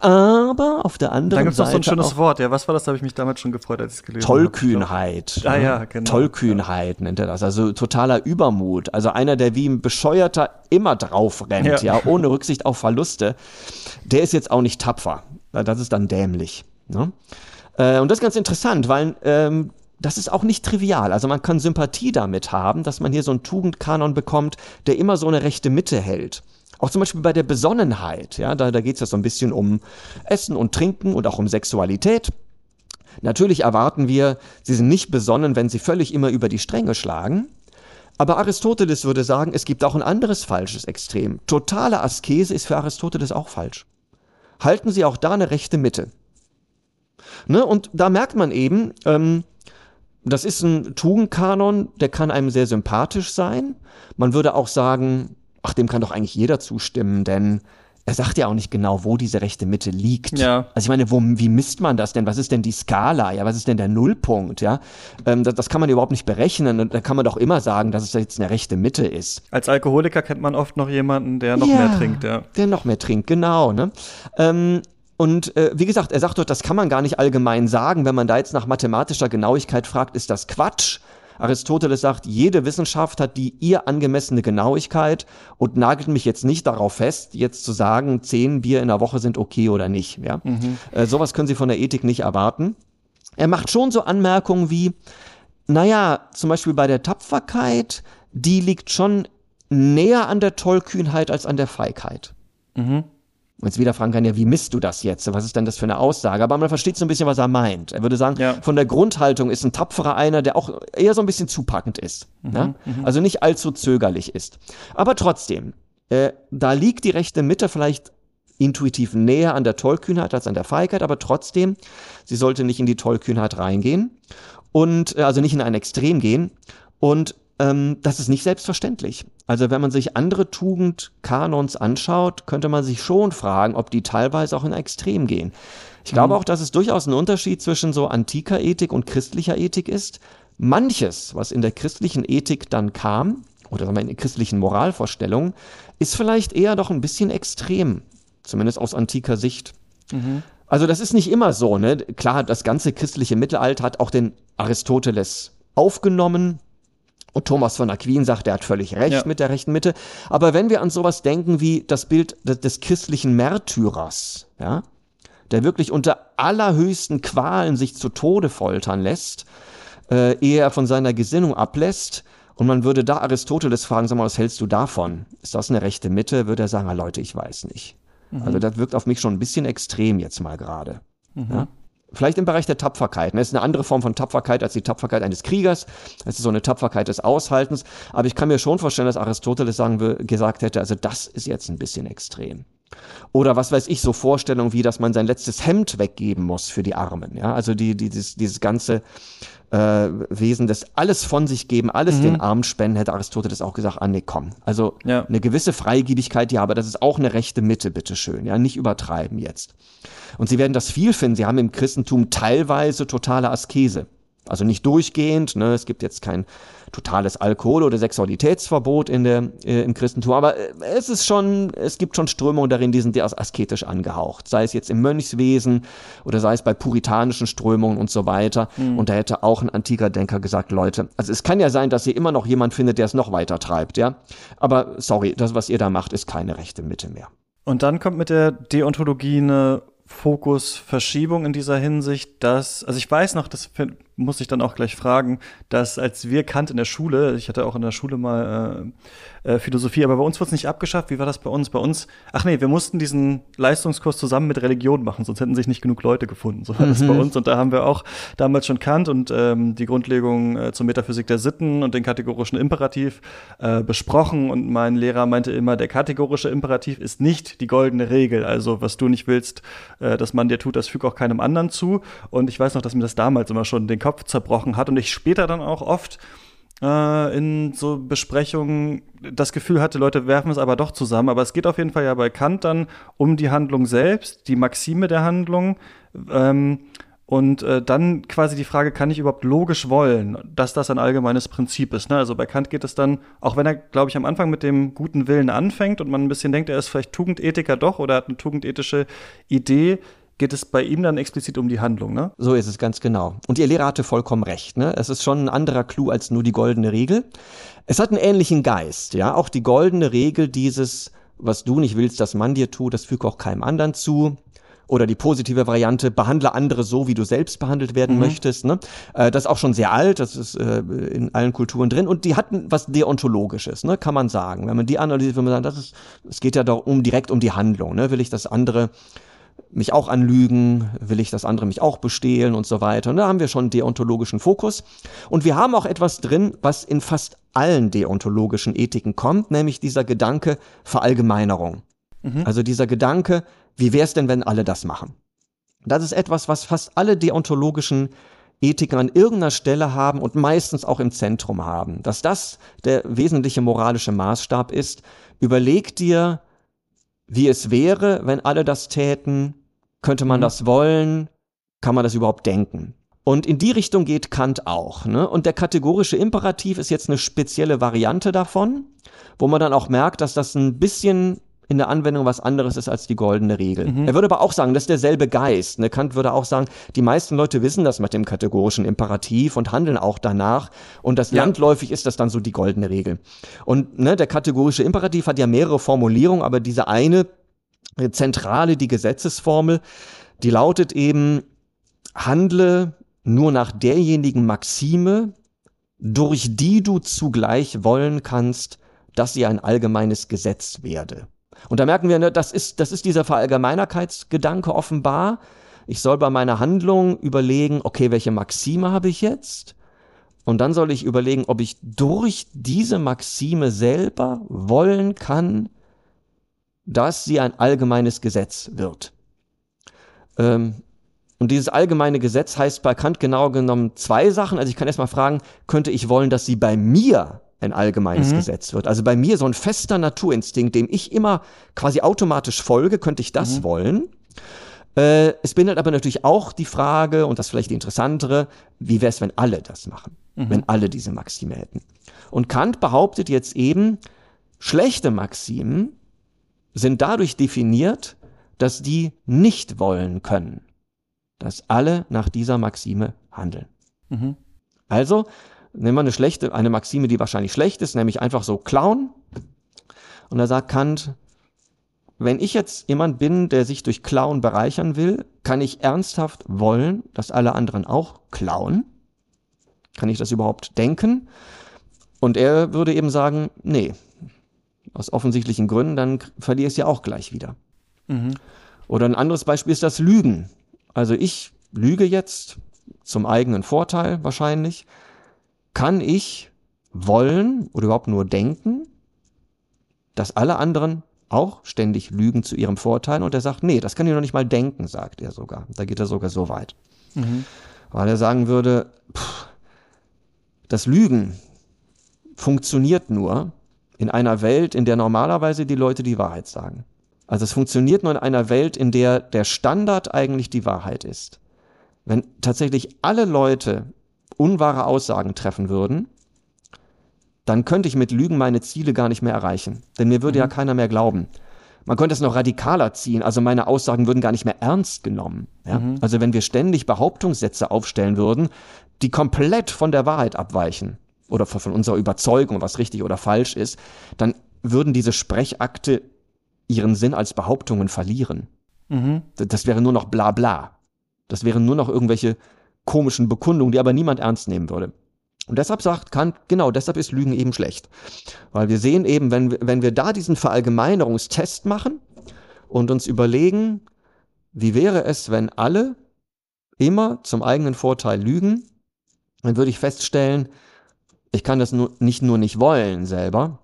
Ja. Aber auf der anderen Seite. Da gibt es noch so ein schönes Wort. Ja, was war das? Da habe ich mich damals schon gefreut, als ich es gelesen Tollkühnheit. habe. Ah ja, genau. Tollkühnheit nennt er das. Also totaler Übermut. Also einer, der wie ein Bescheuerter immer drauf rennt, ja, ja ohne Rücksicht auf Verluste. Der ist jetzt auch nicht tapfer. Das ist dann dämlich. Ne? Äh, und das ist ganz interessant, weil ähm, das ist auch nicht trivial. Also man kann Sympathie damit haben, dass man hier so einen Tugendkanon bekommt, der immer so eine rechte Mitte hält. Auch zum Beispiel bei der Besonnenheit, ja, da, da geht es ja so ein bisschen um Essen und Trinken und auch um Sexualität. Natürlich erwarten wir, sie sind nicht besonnen, wenn sie völlig immer über die Stränge schlagen. Aber Aristoteles würde sagen, es gibt auch ein anderes falsches Extrem. Totale Askese ist für Aristoteles auch falsch. Halten Sie auch da eine rechte Mitte. Ne? Und da merkt man eben, ähm, das ist ein Tugendkanon, der kann einem sehr sympathisch sein. Man würde auch sagen, ach, dem kann doch eigentlich jeder zustimmen, denn er sagt ja auch nicht genau, wo diese rechte Mitte liegt. Ja. Also ich meine, wo, wie misst man das denn? Was ist denn die Skala? Ja, was ist denn der Nullpunkt? Ja, ähm, das, das kann man überhaupt nicht berechnen. Und da kann man doch immer sagen, dass es jetzt eine rechte Mitte ist. Als Alkoholiker kennt man oft noch jemanden, der noch ja, mehr trinkt. Ja. Der noch mehr trinkt, genau. Ne? Ähm, und äh, wie gesagt, er sagt dort, das kann man gar nicht allgemein sagen. Wenn man da jetzt nach mathematischer Genauigkeit fragt, ist das Quatsch. Aristoteles sagt, jede Wissenschaft hat die ihr angemessene Genauigkeit und nagelt mich jetzt nicht darauf fest, jetzt zu sagen, zehn Bier in der Woche sind okay oder nicht. Ja? Mhm. Äh, sowas können Sie von der Ethik nicht erwarten. Er macht schon so Anmerkungen wie, naja, zum Beispiel bei der Tapferkeit, die liegt schon näher an der Tollkühnheit als an der Feigheit. Mhm. Und jetzt wieder fragen kann, ja, wie misst du das jetzt? Was ist denn das für eine Aussage? Aber man versteht so ein bisschen, was er meint. Er würde sagen, ja. von der Grundhaltung ist ein tapferer einer, der auch eher so ein bisschen zupackend ist. Mhm, ja? mhm. Also nicht allzu zögerlich ist. Aber trotzdem, äh, da liegt die rechte Mitte vielleicht intuitiv näher an der Tollkühnheit als an der Feigheit, aber trotzdem, sie sollte nicht in die Tollkühnheit reingehen und äh, also nicht in ein Extrem gehen. Und ähm, das ist nicht selbstverständlich. Also wenn man sich andere Tugendkanons anschaut, könnte man sich schon fragen, ob die teilweise auch in Extrem gehen. Ich glaube mhm. auch, dass es durchaus ein Unterschied zwischen so antiker Ethik und christlicher Ethik ist. Manches, was in der christlichen Ethik dann kam, oder sagen wir in der christlichen Moralvorstellung, ist vielleicht eher doch ein bisschen extrem, zumindest aus antiker Sicht. Mhm. Also das ist nicht immer so, ne? Klar, das ganze christliche Mittelalter hat auch den Aristoteles aufgenommen, und Thomas von Aquin sagt, er hat völlig recht ja. mit der rechten Mitte. Aber wenn wir an sowas denken wie das Bild des, christlichen Märtyrers, ja, der wirklich unter allerhöchsten Qualen sich zu Tode foltern lässt, äh, ehe er von seiner Gesinnung ablässt, und man würde da Aristoteles fragen, sag mal, was hältst du davon? Ist das eine rechte Mitte? Würde er sagen, ah, Leute, ich weiß nicht. Mhm. Also das wirkt auf mich schon ein bisschen extrem jetzt mal gerade. Mhm. Ja? Vielleicht im Bereich der Tapferkeit. Das ist eine andere Form von Tapferkeit als die Tapferkeit eines Kriegers. Das ist so eine Tapferkeit des Aushaltens. Aber ich kann mir schon vorstellen, dass Aristoteles sagen, gesagt hätte, also das ist jetzt ein bisschen extrem. Oder was weiß ich, so Vorstellungen wie, dass man sein letztes Hemd weggeben muss für die Armen. Ja, also die, die, dieses, dieses ganze äh, Wesen des alles von sich geben, alles mhm. den Armen spenden, hätte Aristoteles auch gesagt, ah nee, komm. Also ja. eine gewisse Freigiebigkeit, ja, aber das ist auch eine rechte Mitte, bitteschön. Ja, nicht übertreiben jetzt. Und Sie werden das viel finden. Sie haben im Christentum teilweise totale Askese. Also nicht durchgehend, ne? es gibt jetzt kein totales Alkohol- oder Sexualitätsverbot in der, äh, im Christentum, aber äh, es ist schon, es gibt schon Strömungen darin, die sind sehr asketisch angehaucht, sei es jetzt im Mönchswesen oder sei es bei puritanischen Strömungen und so weiter. Mhm. Und da hätte auch ein antiker Denker gesagt, Leute, also es kann ja sein, dass ihr immer noch jemand findet, der es noch weiter treibt, ja. Aber sorry, das, was ihr da macht, ist keine rechte Mitte mehr. Und dann kommt mit der Deontologie eine Fokusverschiebung in dieser Hinsicht, dass, also ich weiß noch, das muss ich dann auch gleich fragen, dass als wir Kant in der Schule, ich hatte auch in der Schule mal äh, äh, Philosophie, aber bei uns wurde es nicht abgeschafft. Wie war das bei uns? Bei uns, ach nee, wir mussten diesen Leistungskurs zusammen mit Religion machen, sonst hätten sich nicht genug Leute gefunden. So war mhm. das bei mhm. uns. Und da haben wir auch damals schon Kant und ähm, die Grundlegung äh, zur Metaphysik der Sitten und den kategorischen Imperativ äh, besprochen. Und mein Lehrer meinte immer, der kategorische Imperativ ist nicht die goldene Regel. Also was du nicht willst, äh, dass man dir tut, das fügt auch keinem anderen zu. Und ich weiß noch, dass mir das damals immer schon den Kopf Kopf zerbrochen hat und ich später dann auch oft äh, in so Besprechungen das Gefühl hatte, Leute werfen es aber doch zusammen. Aber es geht auf jeden Fall ja bei Kant dann um die Handlung selbst, die Maxime der Handlung. Ähm, und äh, dann quasi die Frage, kann ich überhaupt logisch wollen, dass das ein allgemeines Prinzip ist? Ne? Also bei Kant geht es dann, auch wenn er, glaube ich, am Anfang mit dem guten Willen anfängt und man ein bisschen denkt, er ist vielleicht Tugendethiker doch oder hat eine tugendethische Idee, geht es bei ihm dann explizit um die Handlung, ne? So ist es ganz genau. Und Ihr Lehrer hatte vollkommen recht, ne? Es ist schon ein anderer Clou als nur die goldene Regel. Es hat einen ähnlichen Geist, ja? Auch die goldene Regel dieses, was du nicht willst, dass man dir tut, das füge auch keinem anderen zu oder die positive Variante, behandle andere so, wie du selbst behandelt werden mhm. möchtest. Ne? Äh, das ist auch schon sehr alt, das ist äh, in allen Kulturen drin und die hatten was Deontologisches, ne? kann man sagen. Wenn man die analysiert, wenn man sagt, das ist, es geht ja doch um, direkt um die Handlung. Ne? Will ich das andere mich auch anlügen, will ich das andere mich auch bestehlen und so weiter. Und da haben wir schon deontologischen Fokus. Und wir haben auch etwas drin, was in fast allen deontologischen Ethiken kommt, nämlich dieser Gedanke Verallgemeinerung. Mhm. Also dieser Gedanke, wie wäre es denn, wenn alle das machen? Das ist etwas, was fast alle deontologischen Ethiken an irgendeiner Stelle haben und meistens auch im Zentrum haben. Dass das der wesentliche moralische Maßstab ist, überleg dir, wie es wäre, wenn alle das täten, könnte man mhm. das wollen, kann man das überhaupt denken? Und in die Richtung geht Kant auch. Ne? Und der kategorische Imperativ ist jetzt eine spezielle Variante davon, wo man dann auch merkt, dass das ein bisschen in der Anwendung was anderes ist als die goldene Regel. Mhm. Er würde aber auch sagen, das ist derselbe Geist. Ne? Kant würde auch sagen, die meisten Leute wissen das mit dem kategorischen Imperativ und handeln auch danach. Und das ja. landläufig ist das dann so die goldene Regel. Und ne, der kategorische Imperativ hat ja mehrere Formulierungen, aber diese eine zentrale, die Gesetzesformel, die lautet eben, handle nur nach derjenigen Maxime, durch die du zugleich wollen kannst, dass sie ein allgemeines Gesetz werde. Und da merken wir, ne, das ist, das ist dieser Verallgemeinerkeitsgedanke offenbar. Ich soll bei meiner Handlung überlegen, okay, welche Maxime habe ich jetzt? Und dann soll ich überlegen, ob ich durch diese Maxime selber wollen kann, dass sie ein allgemeines Gesetz wird. Ähm, und dieses allgemeine Gesetz heißt bei Kant genau genommen zwei Sachen. Also ich kann erstmal fragen, könnte ich wollen, dass sie bei mir ein allgemeines mhm. Gesetz wird. Also bei mir so ein fester Naturinstinkt, dem ich immer quasi automatisch folge, könnte ich das mhm. wollen. Äh, es bindet aber natürlich auch die Frage, und das vielleicht die interessantere, wie wäre es, wenn alle das machen? Mhm. Wenn alle diese Maxime hätten. Und Kant behauptet jetzt eben, schlechte Maximen sind dadurch definiert, dass die nicht wollen können, dass alle nach dieser Maxime handeln. Mhm. Also, nehmen wir eine schlechte, eine Maxime, die wahrscheinlich schlecht ist, nämlich einfach so klauen. Und da sagt Kant, wenn ich jetzt jemand bin, der sich durch Klauen bereichern will, kann ich ernsthaft wollen, dass alle anderen auch klauen? Kann ich das überhaupt denken? Und er würde eben sagen, nee, aus offensichtlichen Gründen, dann verliere ich es ja auch gleich wieder. Mhm. Oder ein anderes Beispiel ist das Lügen. Also ich lüge jetzt zum eigenen Vorteil wahrscheinlich kann ich wollen oder überhaupt nur denken, dass alle anderen auch ständig lügen zu ihrem Vorteil und er sagt, nee, das kann ich noch nicht mal denken, sagt er sogar. Da geht er sogar so weit. Mhm. Weil er sagen würde, pff, das Lügen funktioniert nur in einer Welt, in der normalerweise die Leute die Wahrheit sagen. Also es funktioniert nur in einer Welt, in der der Standard eigentlich die Wahrheit ist. Wenn tatsächlich alle Leute unwahre Aussagen treffen würden, dann könnte ich mit Lügen meine Ziele gar nicht mehr erreichen. Denn mir würde mhm. ja keiner mehr glauben. Man könnte es noch radikaler ziehen, also meine Aussagen würden gar nicht mehr ernst genommen. Ja? Mhm. Also wenn wir ständig Behauptungssätze aufstellen würden, die komplett von der Wahrheit abweichen oder von unserer Überzeugung, was richtig oder falsch ist, dann würden diese Sprechakte ihren Sinn als Behauptungen verlieren. Mhm. Das wäre nur noch bla bla. Das wären nur noch irgendwelche komischen Bekundungen, die aber niemand ernst nehmen würde. Und deshalb sagt Kant, genau, deshalb ist Lügen eben schlecht. Weil wir sehen eben, wenn, wenn wir da diesen Verallgemeinerungstest machen und uns überlegen, wie wäre es, wenn alle immer zum eigenen Vorteil lügen, dann würde ich feststellen, ich kann das nur, nicht nur nicht wollen selber,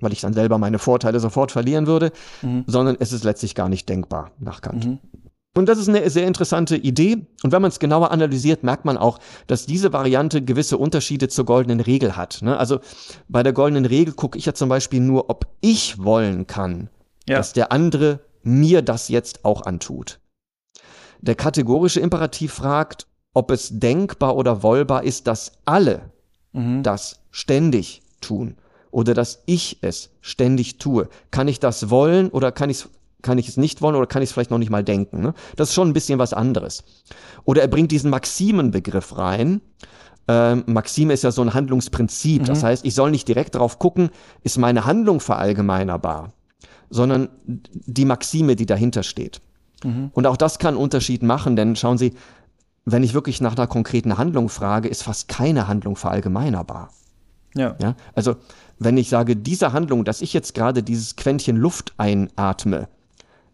weil ich dann selber meine Vorteile sofort verlieren würde, mhm. sondern es ist letztlich gar nicht denkbar nach Kant. Mhm. Und das ist eine sehr interessante Idee. Und wenn man es genauer analysiert, merkt man auch, dass diese Variante gewisse Unterschiede zur goldenen Regel hat. Ne? Also bei der goldenen Regel gucke ich ja zum Beispiel nur, ob ich wollen kann, ja. dass der andere mir das jetzt auch antut. Der kategorische Imperativ fragt, ob es denkbar oder wollbar ist, dass alle mhm. das ständig tun oder dass ich es ständig tue. Kann ich das wollen oder kann ich es kann ich es nicht wollen oder kann ich es vielleicht noch nicht mal denken. Ne? Das ist schon ein bisschen was anderes. Oder er bringt diesen Maximenbegriff rein. Ähm, Maxime ist ja so ein Handlungsprinzip. Mhm. Das heißt, ich soll nicht direkt darauf gucken, ist meine Handlung verallgemeinerbar, sondern die Maxime, die dahinter steht. Mhm. Und auch das kann einen Unterschied machen, denn schauen Sie, wenn ich wirklich nach einer konkreten Handlung frage, ist fast keine Handlung verallgemeinerbar. Ja. ja. Also, wenn ich sage, diese Handlung, dass ich jetzt gerade dieses Quäntchen Luft einatme,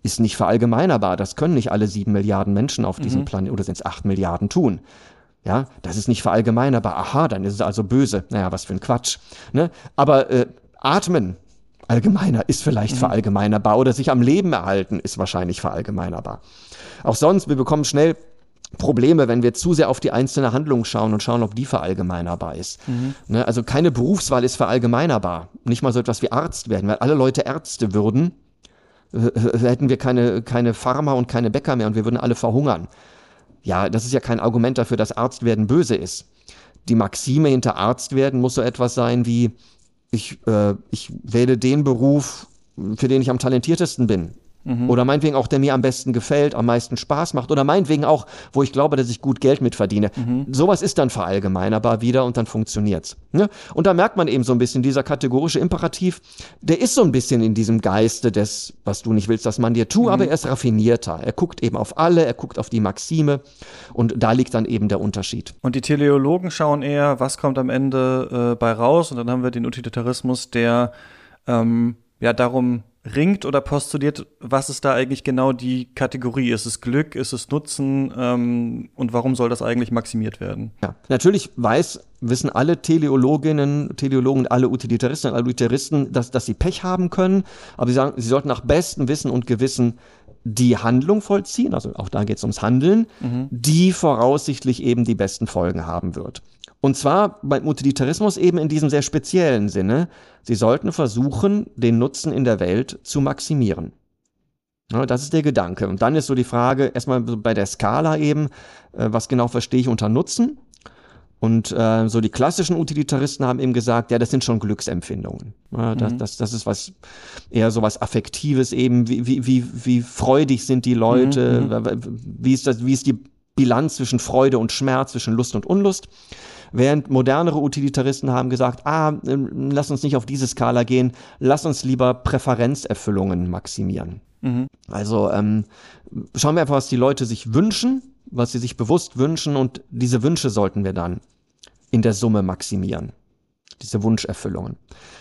ist nicht verallgemeinerbar. Das können nicht alle sieben Milliarden Menschen auf diesem mhm. Planeten oder sind es acht Milliarden tun. Ja, das ist nicht verallgemeinerbar. Aha, dann ist es also böse. Naja, was für ein Quatsch. Ne? Aber äh, atmen, allgemeiner, ist vielleicht mhm. verallgemeinerbar. Oder sich am Leben erhalten, ist wahrscheinlich verallgemeinerbar. Auch sonst, wir bekommen schnell Probleme, wenn wir zu sehr auf die einzelne Handlung schauen und schauen, ob die verallgemeinerbar ist. Mhm. Ne? Also keine Berufswahl ist verallgemeinerbar. Nicht mal so etwas wie Arzt werden, weil alle Leute Ärzte würden, hätten wir keine, keine Farmer und keine Bäcker mehr und wir würden alle verhungern. Ja, das ist ja kein Argument dafür, dass Arztwerden böse ist. Die Maxime hinter Arztwerden muss so etwas sein wie, ich, äh, ich wähle den Beruf, für den ich am talentiertesten bin. Mhm. Oder meinetwegen auch, der mir am besten gefällt, am meisten Spaß macht. Oder meinetwegen auch, wo ich glaube, dass ich gut Geld mit verdiene. Mhm. Sowas ist dann verallgemeinerbar wieder und dann funktioniert's. Ne? Und da merkt man eben so ein bisschen, dieser kategorische Imperativ, der ist so ein bisschen in diesem Geiste des, was du nicht willst, dass man dir tu, mhm. aber er ist raffinierter. Er guckt eben auf alle, er guckt auf die Maxime und da liegt dann eben der Unterschied. Und die Teleologen schauen eher, was kommt am Ende äh, bei raus und dann haben wir den Utilitarismus, der ähm, ja darum ringt oder postuliert, was ist da eigentlich genau die Kategorie? Ist es Glück, ist es Nutzen ähm, und warum soll das eigentlich maximiert werden? Ja, natürlich weiß, wissen alle Teleologinnen, Teleologen, alle Utilitaristen, alle Utilitaristen, dass, dass sie Pech haben können, aber sie sagen, sie sollten nach bestem Wissen und Gewissen die Handlung vollziehen, also auch da geht es ums Handeln, mhm. die voraussichtlich eben die besten Folgen haben wird. Und zwar beim Utilitarismus eben in diesem sehr speziellen Sinne. Sie sollten versuchen, den Nutzen in der Welt zu maximieren. Ja, das ist der Gedanke. Und dann ist so die Frage, erstmal bei der Skala eben, äh, was genau verstehe ich unter Nutzen? Und äh, so die klassischen Utilitaristen haben eben gesagt, ja, das sind schon Glücksempfindungen. Ja, das, mhm. das, das ist was eher so was Affektives eben, wie, wie, wie, wie freudig sind die Leute, mhm. mhm. wie, ist das, wie ist die Bilanz zwischen Freude und Schmerz, zwischen Lust und Unlust. Während modernere Utilitaristen haben gesagt, ah, ähm, lass uns nicht auf diese Skala gehen, lass uns lieber Präferenzerfüllungen maximieren. Mhm. Also ähm, schauen wir einfach, was die Leute sich wünschen, was sie sich bewusst wünschen und diese Wünsche sollten wir dann in der Summe maximieren. Diese Wunscherfüllungen.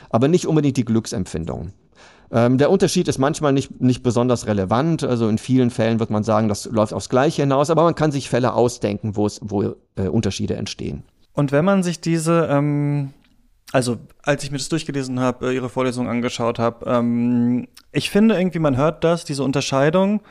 Aber nicht unbedingt die Glücksempfindungen. Ähm, der Unterschied ist manchmal nicht, nicht besonders relevant. Also in vielen Fällen wird man sagen, das läuft aufs Gleiche hinaus, aber man kann sich Fälle ausdenken, wo es, wo äh, Unterschiede entstehen. Und wenn man sich diese, ähm, also als ich mir das durchgelesen habe, äh, ihre Vorlesung angeschaut habe, ähm, ich finde irgendwie, man hört das, diese Unterscheidung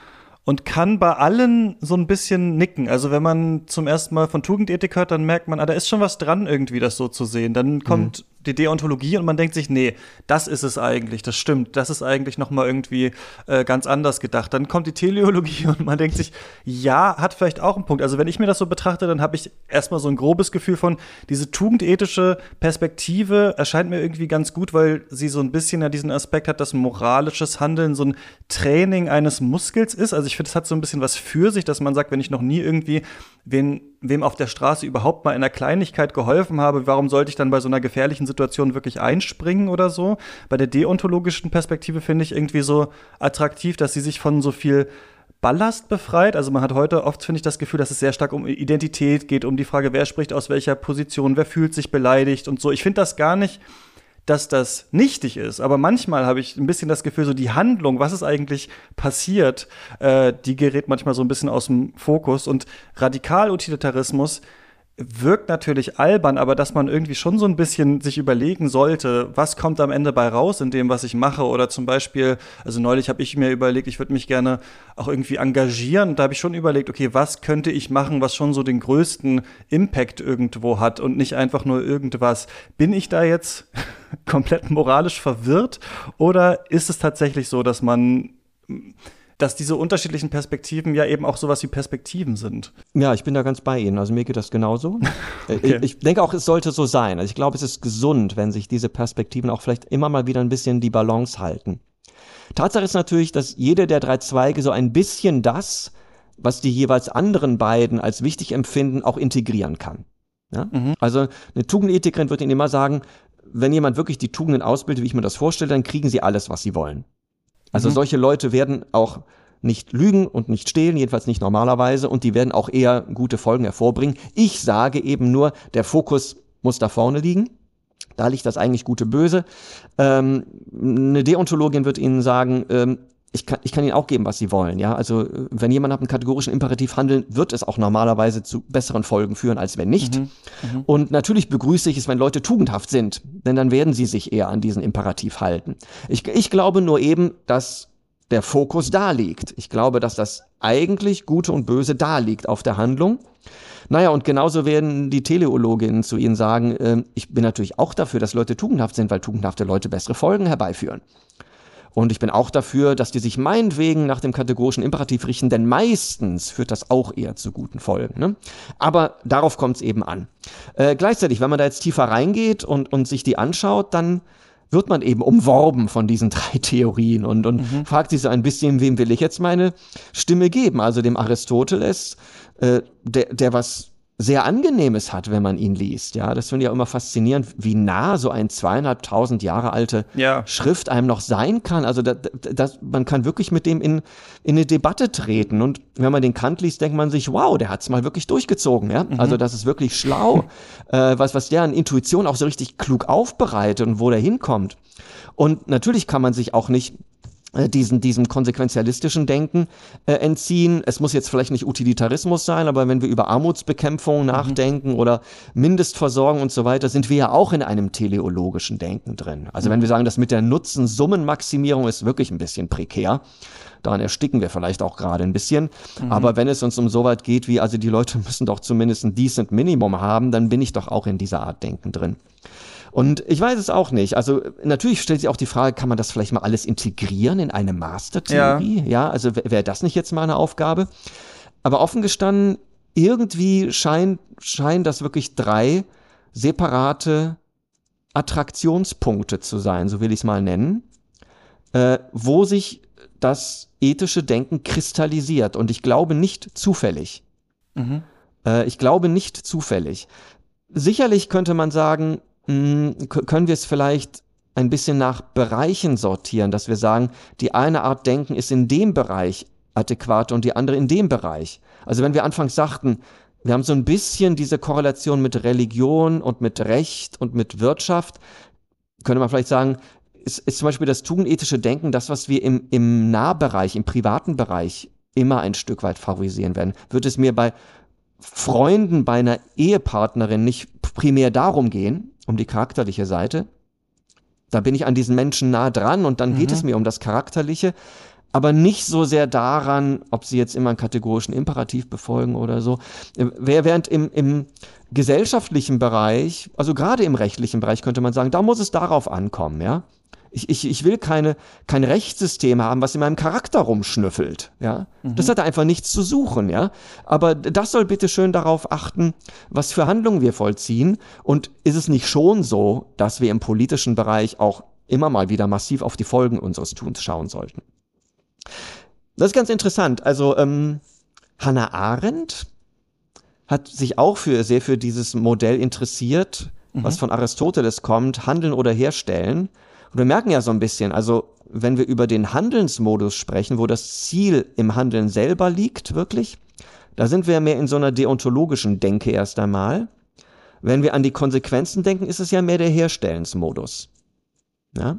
und kann bei allen so ein bisschen nicken. Also wenn man zum ersten Mal von Tugendethik hört, dann merkt man, ah, da ist schon was dran, irgendwie das so zu sehen. Dann kommt mhm die Deontologie und man denkt sich, nee, das ist es eigentlich, das stimmt, das ist eigentlich noch mal irgendwie äh, ganz anders gedacht. Dann kommt die Teleologie [LAUGHS] und man denkt sich, ja, hat vielleicht auch einen Punkt. Also wenn ich mir das so betrachte, dann habe ich erstmal so ein grobes Gefühl von, diese tugendethische Perspektive erscheint mir irgendwie ganz gut, weil sie so ein bisschen ja diesen Aspekt hat, dass moralisches Handeln so ein Training eines Muskels ist. Also ich finde, es hat so ein bisschen was für sich, dass man sagt, wenn ich noch nie irgendwie wen, wem auf der Straße überhaupt mal in einer Kleinigkeit geholfen habe, warum sollte ich dann bei so einer gefährlichen Situation wirklich einspringen oder so? Bei der deontologischen Perspektive finde ich irgendwie so attraktiv, dass sie sich von so viel Ballast befreit. Also man hat heute oft, finde ich, das Gefühl, dass es sehr stark um Identität geht, um die Frage, wer spricht aus welcher Position, wer fühlt sich beleidigt und so. Ich finde das gar nicht dass das nichtig ist. Aber manchmal habe ich ein bisschen das Gefühl, so die Handlung, was ist eigentlich passiert, äh, die gerät manchmal so ein bisschen aus dem Fokus. Und Radikalutilitarismus wirkt natürlich albern, aber dass man irgendwie schon so ein bisschen sich überlegen sollte, was kommt am Ende bei raus in dem, was ich mache. Oder zum Beispiel, also neulich habe ich mir überlegt, ich würde mich gerne auch irgendwie engagieren. Da habe ich schon überlegt, okay, was könnte ich machen, was schon so den größten Impact irgendwo hat und nicht einfach nur irgendwas. Bin ich da jetzt [LAUGHS] komplett moralisch verwirrt oder ist es tatsächlich so, dass man dass diese unterschiedlichen Perspektiven ja eben auch sowas wie Perspektiven sind. Ja, ich bin da ganz bei Ihnen. Also mir geht das genauso. [LAUGHS] Äh, okay. ich, ich denke auch, es sollte so sein. Also ich glaube, es ist gesund, wenn sich diese Perspektiven auch vielleicht immer mal wieder ein bisschen die Balance halten. Tatsache ist natürlich, dass jede der drei Zweige so ein bisschen das, was die jeweils anderen beiden als wichtig empfinden, auch integrieren kann. Ja? Mhm. Also eine Tugendethikerin wird Ihnen immer sagen, wenn jemand wirklich die Tugenden ausbildet, wie ich mir das vorstelle, dann kriegen sie alles, was sie wollen. Also mhm. solche Leute werden auch nicht lügen und nicht stehlen, jedenfalls nicht normalerweise, und die werden auch eher gute Folgen hervorbringen. Ich sage eben nur, der Fokus muss da vorne liegen. Da liegt das eigentlich gute Böse. Ähm, eine Deontologin wird Ihnen sagen, ähm, ich kann, ich kann ihnen auch geben, was sie wollen. Ja, also wenn jemand nach einem kategorischen Imperativ handeln, wird es auch normalerweise zu besseren Folgen führen, als wenn nicht. Mhm, mhm, Und natürlich begrüße ich es, wenn Leute tugendhaft sind, denn dann werden sie sich eher an diesen Imperativ halten. Ich, ich glaube nur eben, dass der Fokus da liegt. Ich glaube, dass das eigentlich Gute und Böse da liegt auf der Handlung. Naja, und genauso werden die Teleologinnen zu ihnen sagen, äh, ich bin natürlich auch dafür, dass Leute tugendhaft sind, weil tugendhafte Leute bessere Folgen herbeiführen. Und ich bin auch dafür, dass die sich meinetwegen nach dem kategorischen Imperativ richten, denn meistens führt das auch eher zu guten Folgen. Ne? Aber darauf kommt es eben an. Äh, gleichzeitig, wenn man da jetzt tiefer reingeht und, und sich die anschaut, dann wird man eben umworben von diesen [LAUGHS] drei Theorien und, und mhm. fragt sich so ein bisschen, wem will ich jetzt meine Stimme geben? Also dem Aristoteles, äh, der, der was sehr Angenehmes hat, wenn man ihn liest. Ja, das finde ich ja immer faszinierend, wie nah so ein zweieinhalbtausend Jahre alte ja. Schrift einem noch sein kann. Also da, da, man kann wirklich mit dem in, in eine Debatte treten. Und wenn man den Kant liest, denkt man sich, wow, der hat's mal wirklich durchgezogen. Ja, mhm. also das ist wirklich schlau, [LAUGHS] äh, was was der an Intuition auch so richtig klug aufbereitet und wo der hinkommt. Und natürlich kann man sich auch nicht diesen, diesem konsequenzialistischen Denken äh, entziehen. Es muss jetzt vielleicht nicht Utilitarismus sein, aber wenn wir über Armutsbekämpfung mhm. nachdenken oder Mindestversorgung und so weiter, sind wir ja auch in einem teleologischen Denken drin. Also mhm. wenn wir sagen, das mit der Nutzen-Summen-Maximierung ist wirklich ein bisschen prekär, daran ersticken wir vielleicht auch gerade ein bisschen. Mhm. Aber wenn es uns um so weit geht wie, also die Leute [LAUGHS] müssen doch zumindest ein decent Minimum haben, dann bin ich doch auch in dieser Art Denken drin. Und ich weiß es auch nicht. Also natürlich stellt sich auch die Frage, kann man das vielleicht mal alles integrieren in eine Mastertheorie? Ja, ja also wäre das nicht jetzt mal eine Aufgabe? Aber offen gestanden, irgendwie scheint, scheinen das wirklich drei separate Attraktionspunkte zu sein, so will ich es mal nennen, äh, wo sich das ethische Denken kristallisiert. Und ich glaube nicht zufällig. Mhm. Äh, ich glaube nicht zufällig. Sicherlich könnte man sagen, hm, können wir es vielleicht ein bisschen nach Bereichen sortieren, dass wir sagen, die eine Art Denken ist in dem Bereich adäquat und die andere in dem Bereich. Also wenn wir anfangs sagten, wir haben so ein bisschen diese Korrelation mit Religion und mit Recht und mit Wirtschaft, könnte man vielleicht sagen, ist, ist zum Beispiel das tugendethische Denken das, was wir im, im Nahbereich, im privaten Bereich immer ein Stück weit favorisieren werden. Wird es mir bei Freunden, bei einer Ehepartnerin nicht primär darum gehen, um die charakterliche Seite. Da bin ich an diesen Menschen nah dran und dann mhm. geht es mir um das Charakterliche, aber nicht so sehr daran, ob sie jetzt immer einen kategorischen Imperativ befolgen oder so. Während im, im gesellschaftlichen Bereich, also gerade im rechtlichen Bereich könnte man sagen, da muss es darauf ankommen, ja. Ich, ich, ich will keine, kein Rechtssystem haben, was in meinem Charakter rumschnüffelt. Ja? Mhm. Das hat einfach nichts zu suchen. Ja? Aber das soll bitte schön darauf achten, was für Handlungen wir vollziehen. Und ist es nicht schon so, dass wir im politischen Bereich auch immer mal wieder massiv auf die Folgen unseres Tuns schauen sollten? Das ist ganz interessant. Also ähm, Hannah Arendt hat sich auch für sehr für dieses Modell interessiert, mhm. was von Aristoteles kommt, Handeln oder Herstellen. Und wir merken ja so ein bisschen, also wenn wir über den Handelnsmodus sprechen, wo das Ziel im Handeln selber liegt, wirklich, da sind wir mehr in so einer deontologischen Denke erst einmal. Wenn wir an die Konsequenzen denken, ist es ja mehr der Herstellensmodus. Ja?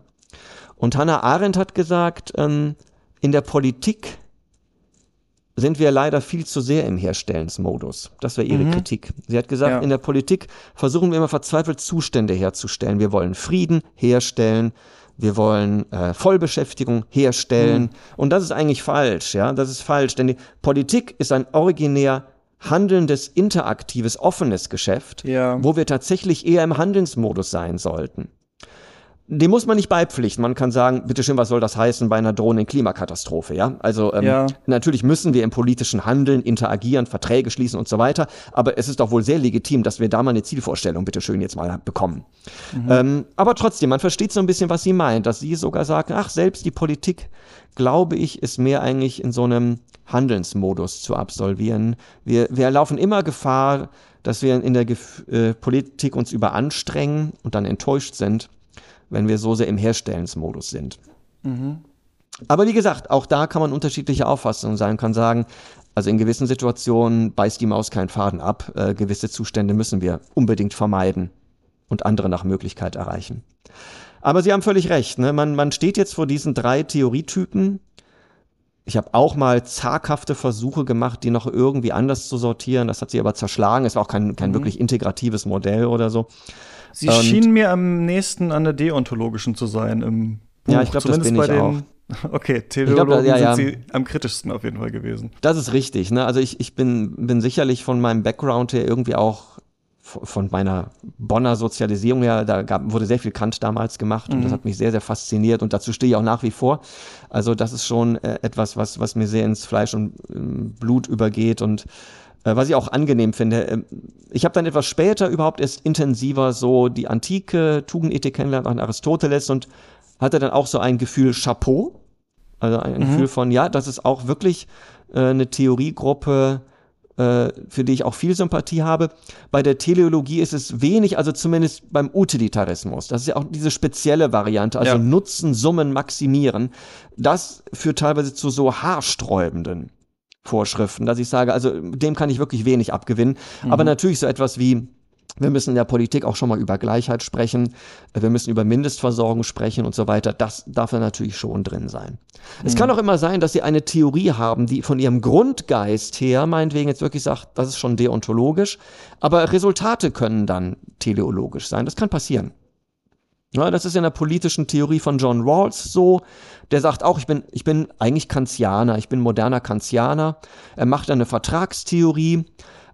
Und Hannah Arendt hat gesagt, ähm, in der Politik sind wir leider viel zu sehr im Herstellensmodus. Das wäre ihre mhm. Kritik. Sie hat gesagt, ja. in der Politik versuchen wir immer verzweifelt Zustände herzustellen. Wir wollen Frieden herstellen, wir wollen äh, Vollbeschäftigung herstellen. Mhm. Und das ist eigentlich falsch, ja. Das ist falsch, denn die Politik ist ein originär handelndes, interaktives, offenes Geschäft, ja. wo wir tatsächlich eher im Handelsmodus sein sollten dem muss man nicht beipflichten. Man kann sagen, bitteschön, was soll das heißen bei einer drohenden Klimakatastrophe, ja? Also ähm, ja. natürlich müssen wir im politischen Handeln interagieren, Verträge schließen und so weiter, aber es ist doch wohl sehr legitim, dass wir da mal eine Zielvorstellung, bitteschön, jetzt mal bekommen. Mhm. Ähm, aber trotzdem, man versteht so ein bisschen, was sie meint, dass sie sogar sagt, ach, selbst die Politik, glaube ich, ist mehr eigentlich in so einem Handelsmodus zu absolvieren. Wir, wir laufen immer Gefahr, dass wir in der Gef äh, Politik uns überanstrengen und dann enttäuscht sind wenn wir so sehr im Herstellensmodus sind. Mhm. Aber wie gesagt, auch da kann man unterschiedliche Auffassungen sein, kann sagen, also in gewissen Situationen beißt die Maus keinen Faden ab, äh, gewisse Zustände müssen wir unbedingt vermeiden und andere nach Möglichkeit erreichen. Aber Sie haben völlig recht, ne? man, man steht jetzt vor diesen drei Theorietypen. Ich habe auch mal zaghafte Versuche gemacht, die noch irgendwie anders zu sortieren. Das hat sie aber zerschlagen. Es war auch kein, kein mhm. wirklich integratives Modell oder so. Sie und schien mir am nächsten an der deontologischen zu sein im Buch. Ja, ich glaube, das bin ich auch. [LAUGHS] Okay, Teleologen glaub, ja, ja. sind sie am kritischsten auf jeden Fall gewesen. Das ist richtig. Ne? Also ich, ich bin, bin sicherlich von meinem Background her irgendwie auch von meiner Bonner Sozialisierung her, da gab, wurde sehr viel Kant damals gemacht und mhm. das hat mich sehr, sehr fasziniert und dazu stehe ich auch nach wie vor. Also das ist schon äh, etwas, was, was mir sehr ins Fleisch und äh, Blut übergeht und was ich auch angenehm finde. Ähm, ich habe dann etwas später überhaupt erst intensiver so die antike Tugendethik kennengelernt an Aristoteles und hatte dann auch so ein Gefühl Chapeau, also ein mhm. Gefühl von, ja, das ist auch wirklich äh, eine Theoriegruppe, äh, für die ich auch viel Sympathie habe. Bei der Teleologie ist es wenig, also zumindest beim Utilitarismus. Das ist ja auch diese spezielle Variante, also ja. Nutzen, Summen maximieren. Das führt teilweise zu so haarsträubenden Vorschriften, dass ich sage, also dem kann ich wirklich wenig abgewinnen. Mhm. Aber natürlich so etwas wie wir müssen in der Politik auch schon mal über Gleichheit sprechen. Wir müssen über Mindestversorgung sprechen und so weiter. Das darf da natürlich schon drin sein. Mhm. Es kann auch immer sein, dass Sie eine Theorie haben, die von Ihrem Grundgeist her meinetwegen jetzt wirklich sagt, das ist schon deontologisch. Aber Resultate können dann teleologisch sein. Das kann passieren. Ja, das ist in der politischen Theorie von John Rawls so. Der sagt auch, ich bin, ich bin eigentlich Kantianer, ich bin moderner Kantianer. Er macht eine Vertragstheorie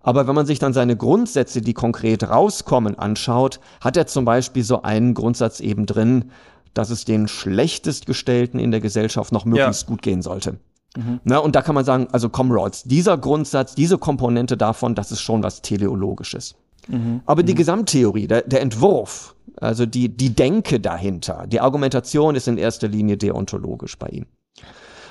aber wenn man sich dann seine Grundsätze, die konkret rauskommen, anschaut, hat er zum Beispiel so einen Grundsatz eben drin, dass es den schlechtestgestellten in der Gesellschaft noch möglichst ja. gut gehen sollte. Mhm. Na, und da kann man sagen, also Comrades, dieser Grundsatz, diese Komponente davon, das ist schon was Teleologisches. Mhm. Aber die mhm. Gesamttheorie, der, der Entwurf, also die, die Denke dahinter, die Argumentation ist in erster Linie deontologisch bei ihm.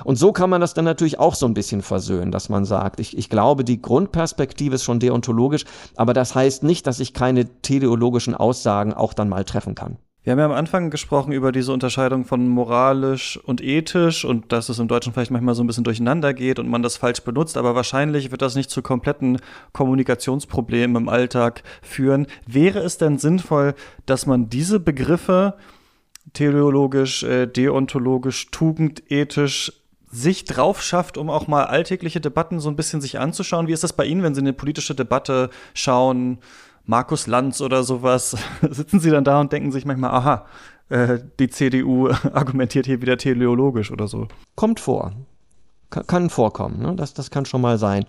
Und so kann man das dann natürlich auch so ein bisschen versöhnen, dass man sagt, ich, ich glaube, die Grundperspektive ist schon deontologisch, aber das heißt nicht, dass ich keine teleologischen Aussagen auch dann mal treffen kann. Wir haben ja am Anfang gesprochen über diese Unterscheidung von moralisch und ethisch und dass es im Deutschen vielleicht manchmal so ein bisschen durcheinander geht und man das falsch benutzt, aber wahrscheinlich wird das nicht zu kompletten Kommunikationsproblemen im Alltag führen. Wäre es denn sinnvoll, dass man diese Begriffe teleologisch, äh, deontologisch, tugendethisch sich drauf schafft, um auch mal alltägliche Debatten so ein bisschen sich anzuschauen. Wie ist das bei Ihnen, wenn Sie eine politische Debatte schauen, Markus Lanz oder sowas? [LAUGHS] Sitzen Sie dann da und denken sich manchmal, aha, äh, die CDU [LAUGHS] argumentiert hier wieder teleologisch oder so? Kommt vor. Kann, kann vorkommen, ne? das, das kann schon mal sein.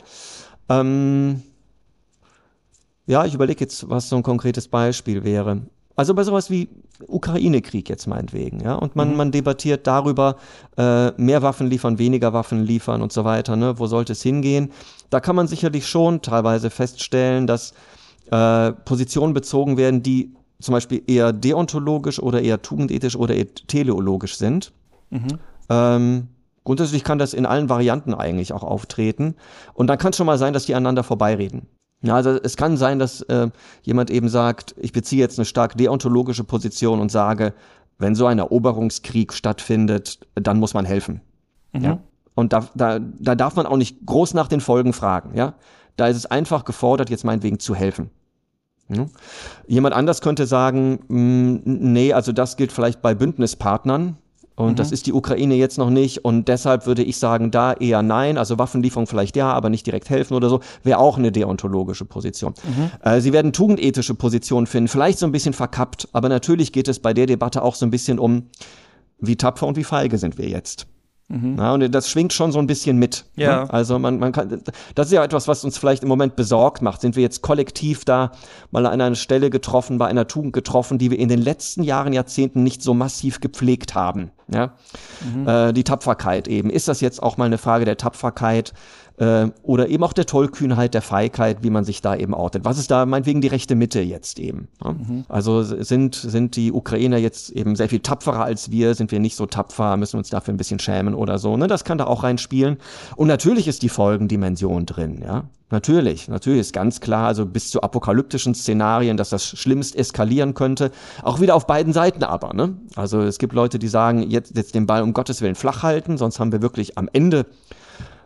Ähm, ja, ich überlege jetzt, was so ein konkretes Beispiel wäre. Also bei sowas wie Ukraine-Krieg jetzt meinetwegen, ja. Und man, mhm. man debattiert darüber, äh, mehr Waffen liefern, weniger Waffen liefern und so weiter, ne? Wo sollte es hingehen? Da kann man sicherlich schon teilweise feststellen, dass äh, Positionen bezogen werden, die zum Beispiel eher deontologisch oder eher tugendethisch oder eher teleologisch sind. Mhm. Ähm, grundsätzlich kann das in allen Varianten eigentlich auch auftreten. Und dann kann es schon mal sein, dass die aneinander vorbeireden. Ja, also es kann sein, dass äh, jemand eben sagt, ich beziehe jetzt eine stark deontologische Position und sage, wenn so ein Eroberungskrieg stattfindet, dann muss man helfen. Mhm. Ja? Und da, da, da darf man auch nicht groß nach den Folgen fragen. Ja? Da ist es einfach gefordert, jetzt meinetwegen zu helfen. Ja? Jemand anders könnte sagen, mh, mm, nee, also das gilt vielleicht bei Bündnispartnern, und mhm. das ist die Ukraine jetzt noch nicht. Und deshalb würde ich sagen, da eher nein. Also Waffenlieferung vielleicht ja, aber nicht direkt helfen oder so. Wäre auch eine deontologische Position. Mhm. Äh, Sie werden tugendethische Positionen finden. Vielleicht so ein bisschen verkappt. Aber natürlich geht es bei der Debatte auch so ein bisschen um, wie tapfer und wie feige sind wir jetzt. Mhm. Ja, und das schwingt schon so ein bisschen mit. Ne? Ja. Ne? Also man, man kann, das ist ja etwas, was uns vielleicht im Moment besorgt macht. Sind wir jetzt kollektiv da mal an einer Stelle getroffen, bei einer Tugend getroffen, die wir in den letzten Jahren, Jahrzehnten nicht so massiv gepflegt haben. Ja? Mhm. Äh, die Tapferkeit eben. Ist das jetzt auch mal eine Frage der Tapferkeit? Äh, oder eben auch der Tollkühnheit, der Feigheit, wie man sich da eben ortet. Was ist da meinetwegen die rechte Mitte jetzt eben? Ja? Mhm. Also sind, sind die Ukrainer jetzt eben sehr viel tapferer als wir? Sind wir nicht so tapfer? Müssen wir uns dafür ein bisschen schämen oder so? Ne? Das kann da auch reinspielen. Und natürlich ist die Folgendimension drin, ja. Natürlich, natürlich ist ganz klar, also bis zu apokalyptischen Szenarien, dass das schlimmst eskalieren könnte. Auch wieder auf beiden Seiten aber, ne? Also es gibt Leute, die sagen, jetzt, jetzt den Ball um Gottes Willen flach halten, sonst haben wir wirklich am Ende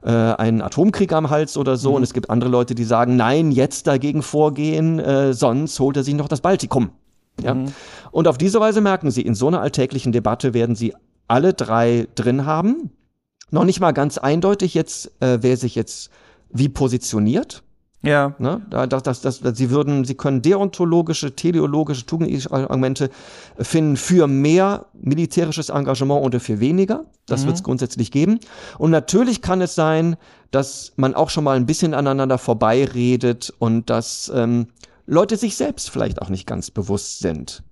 äh, einen Atomkrieg am Hals oder so. Mhm. Und es gibt andere Leute, die sagen, nein, jetzt dagegen vorgehen, äh, sonst holt er sich noch das Baltikum. Ja? Mhm. Und auf diese Weise merken Sie, in so einer alltäglichen Debatte werden Sie alle drei drin haben. Noch nicht mal ganz eindeutig jetzt, äh, wer sich jetzt wie positioniert. Ja. Ne? Das, das, das, sie würden, sie können deontologische, teleologische, tugendische Argumente finden für mehr militärisches Engagement oder für weniger. Das mhm. wird es grundsätzlich geben. Und natürlich kann es sein, dass man auch schon mal ein bisschen aneinander vorbeiredet und dass ähm, Leute sich selbst vielleicht auch nicht ganz bewusst sind.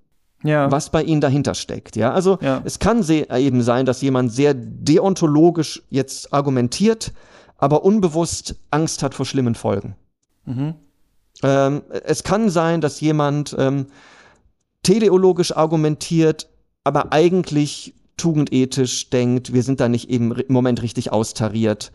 Ja. was bei ihnen dahinter steckt. Ja, also Ja. es kann eben sein, dass jemand sehr deontologisch jetzt argumentiert, aber unbewusst Angst hat vor schlimmen Folgen. Mhm. Ähm, es kann sein, dass jemand ähm, teleologisch argumentiert, aber eigentlich tugendethisch denkt, wir sind da nicht eben im Moment richtig austariert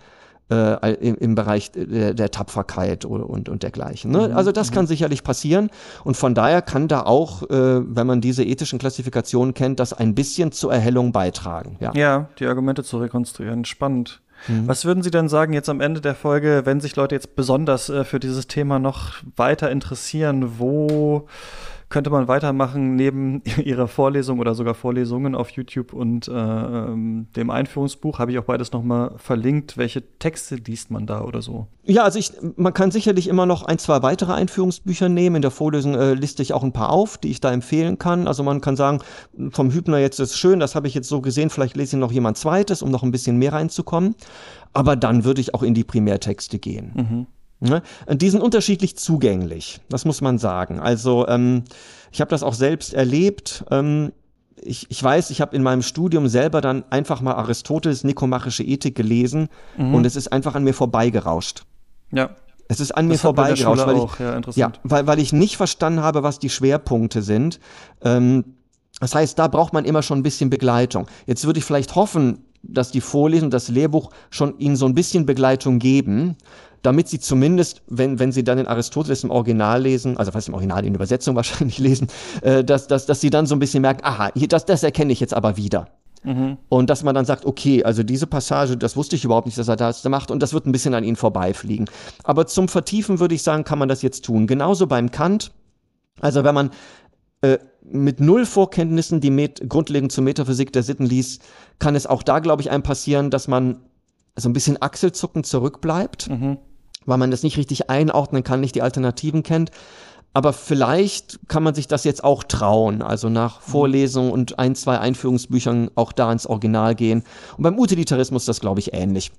äh, im, im Bereich der, der Tapferkeit oder, und, und dergleichen. Ne? Also das kann sicherlich passieren und von daher kann da auch, äh, wenn man diese ethischen Klassifikationen kennt, das ein bisschen zur Erhellung beitragen. Ja. Ja, die Argumente zu rekonstruieren. Spannend. Mhm. Was würden Sie denn sagen jetzt am Ende der Folge, wenn sich Leute jetzt besonders äh, für dieses Thema noch weiter interessieren? Wo könnte man weitermachen neben [LAUGHS] Ihrer Vorlesung oder sogar Vorlesungen auf YouTube und äh, ähm, dem Einführungsbuch? Habe ich auch beides nochmal verlinkt. Welche Texte liest man da oder so? Ja, also ich, man kann sicherlich immer noch ein, zwei weitere Einführungsbücher nehmen. In der Vorlesung äh, liste ich auch ein paar auf, die ich da empfehlen kann. Also man kann sagen, vom Hübner jetzt ist schön, das habe ich jetzt so gesehen, vielleicht lese ich noch jemand zweites, um noch ein bisschen mehr reinzukommen. Aber dann würde ich auch in die Primärtexte gehen. Mhm. Ne? Die sind unterschiedlich zugänglich, das muss man sagen. Also ähm, ich habe das auch selbst erlebt. Ähm, ich, ich weiß, ich habe in meinem Studium selber dann einfach mal Aristoteles Nikomachische Ethik gelesen Mhm. und es ist einfach an mir vorbeigerauscht. Ja, Es ist an mir das vorbeigerauscht, weil. Ja, ich, ja, interessant. weil, weil ich nicht verstanden habe, was die Schwerpunkte sind. Ähm, das heißt, da braucht man immer schon ein bisschen Begleitung. Jetzt würde ich vielleicht hoffen, dass die Vorlesung, das Lehrbuch schon Ihnen so ein bisschen Begleitung geben, damit Sie zumindest, wenn, wenn Sie dann den Aristoteles im Original lesen, also was im Original in Übersetzung [LAUGHS] wahrscheinlich lesen, äh, dass, dass, dass Sie dann so ein bisschen merken, aha, das, das erkenne ich jetzt aber wieder. Mhm. Und dass man dann sagt, okay, also diese Passage, das wusste ich überhaupt nicht, dass er das macht und das wird ein bisschen an ihn vorbeifliegen. Aber zum Vertiefen würde ich sagen, kann man das jetzt tun. Genauso beim Kant. Also wenn man äh, mit null Vorkenntnissen die Met grundlegend zur Metaphysik der Sitten liest, kann es auch da, glaube ich, einem passieren, dass man so ein bisschen achselzuckend zurückbleibt, Mhm. weil man das nicht richtig einordnen kann, nicht die Alternativen kennt. Aber vielleicht kann man sich das jetzt auch trauen, also nach Vorlesungen und ein, zwei Einführungsbüchern auch da ins Original gehen. Und beim Utilitarismus ist das, glaube ich, ähnlich.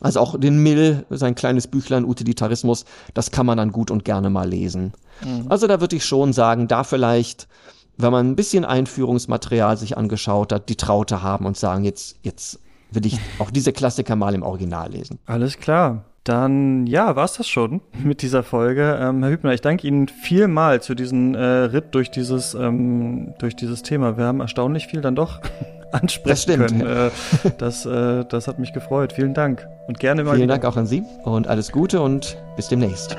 Also auch den Mill, sein kleines Büchlein Utilitarismus, das kann man dann gut und gerne mal lesen. Also da würde ich schon sagen, da vielleicht, wenn man ein bisschen Einführungsmaterial sich angeschaut hat, die Traute haben und sagen, jetzt, jetzt will ich auch diese Klassiker mal im Original lesen. Alles klar. Dann, ja, war's das schon [LAUGHS] mit dieser Folge. Ähm, Herr Hübner, ich danke Ihnen vielmals für diesen äh, Ritt durch dieses, ähm, durch dieses Thema. Wir haben erstaunlich viel dann doch [LAUGHS] ansprechen Das stimmt, können. Äh, das, äh, das hat mich gefreut. Vielen Dank. Und gerne mal Vielen wieder. Dank auch an Sie und alles Gute und bis demnächst.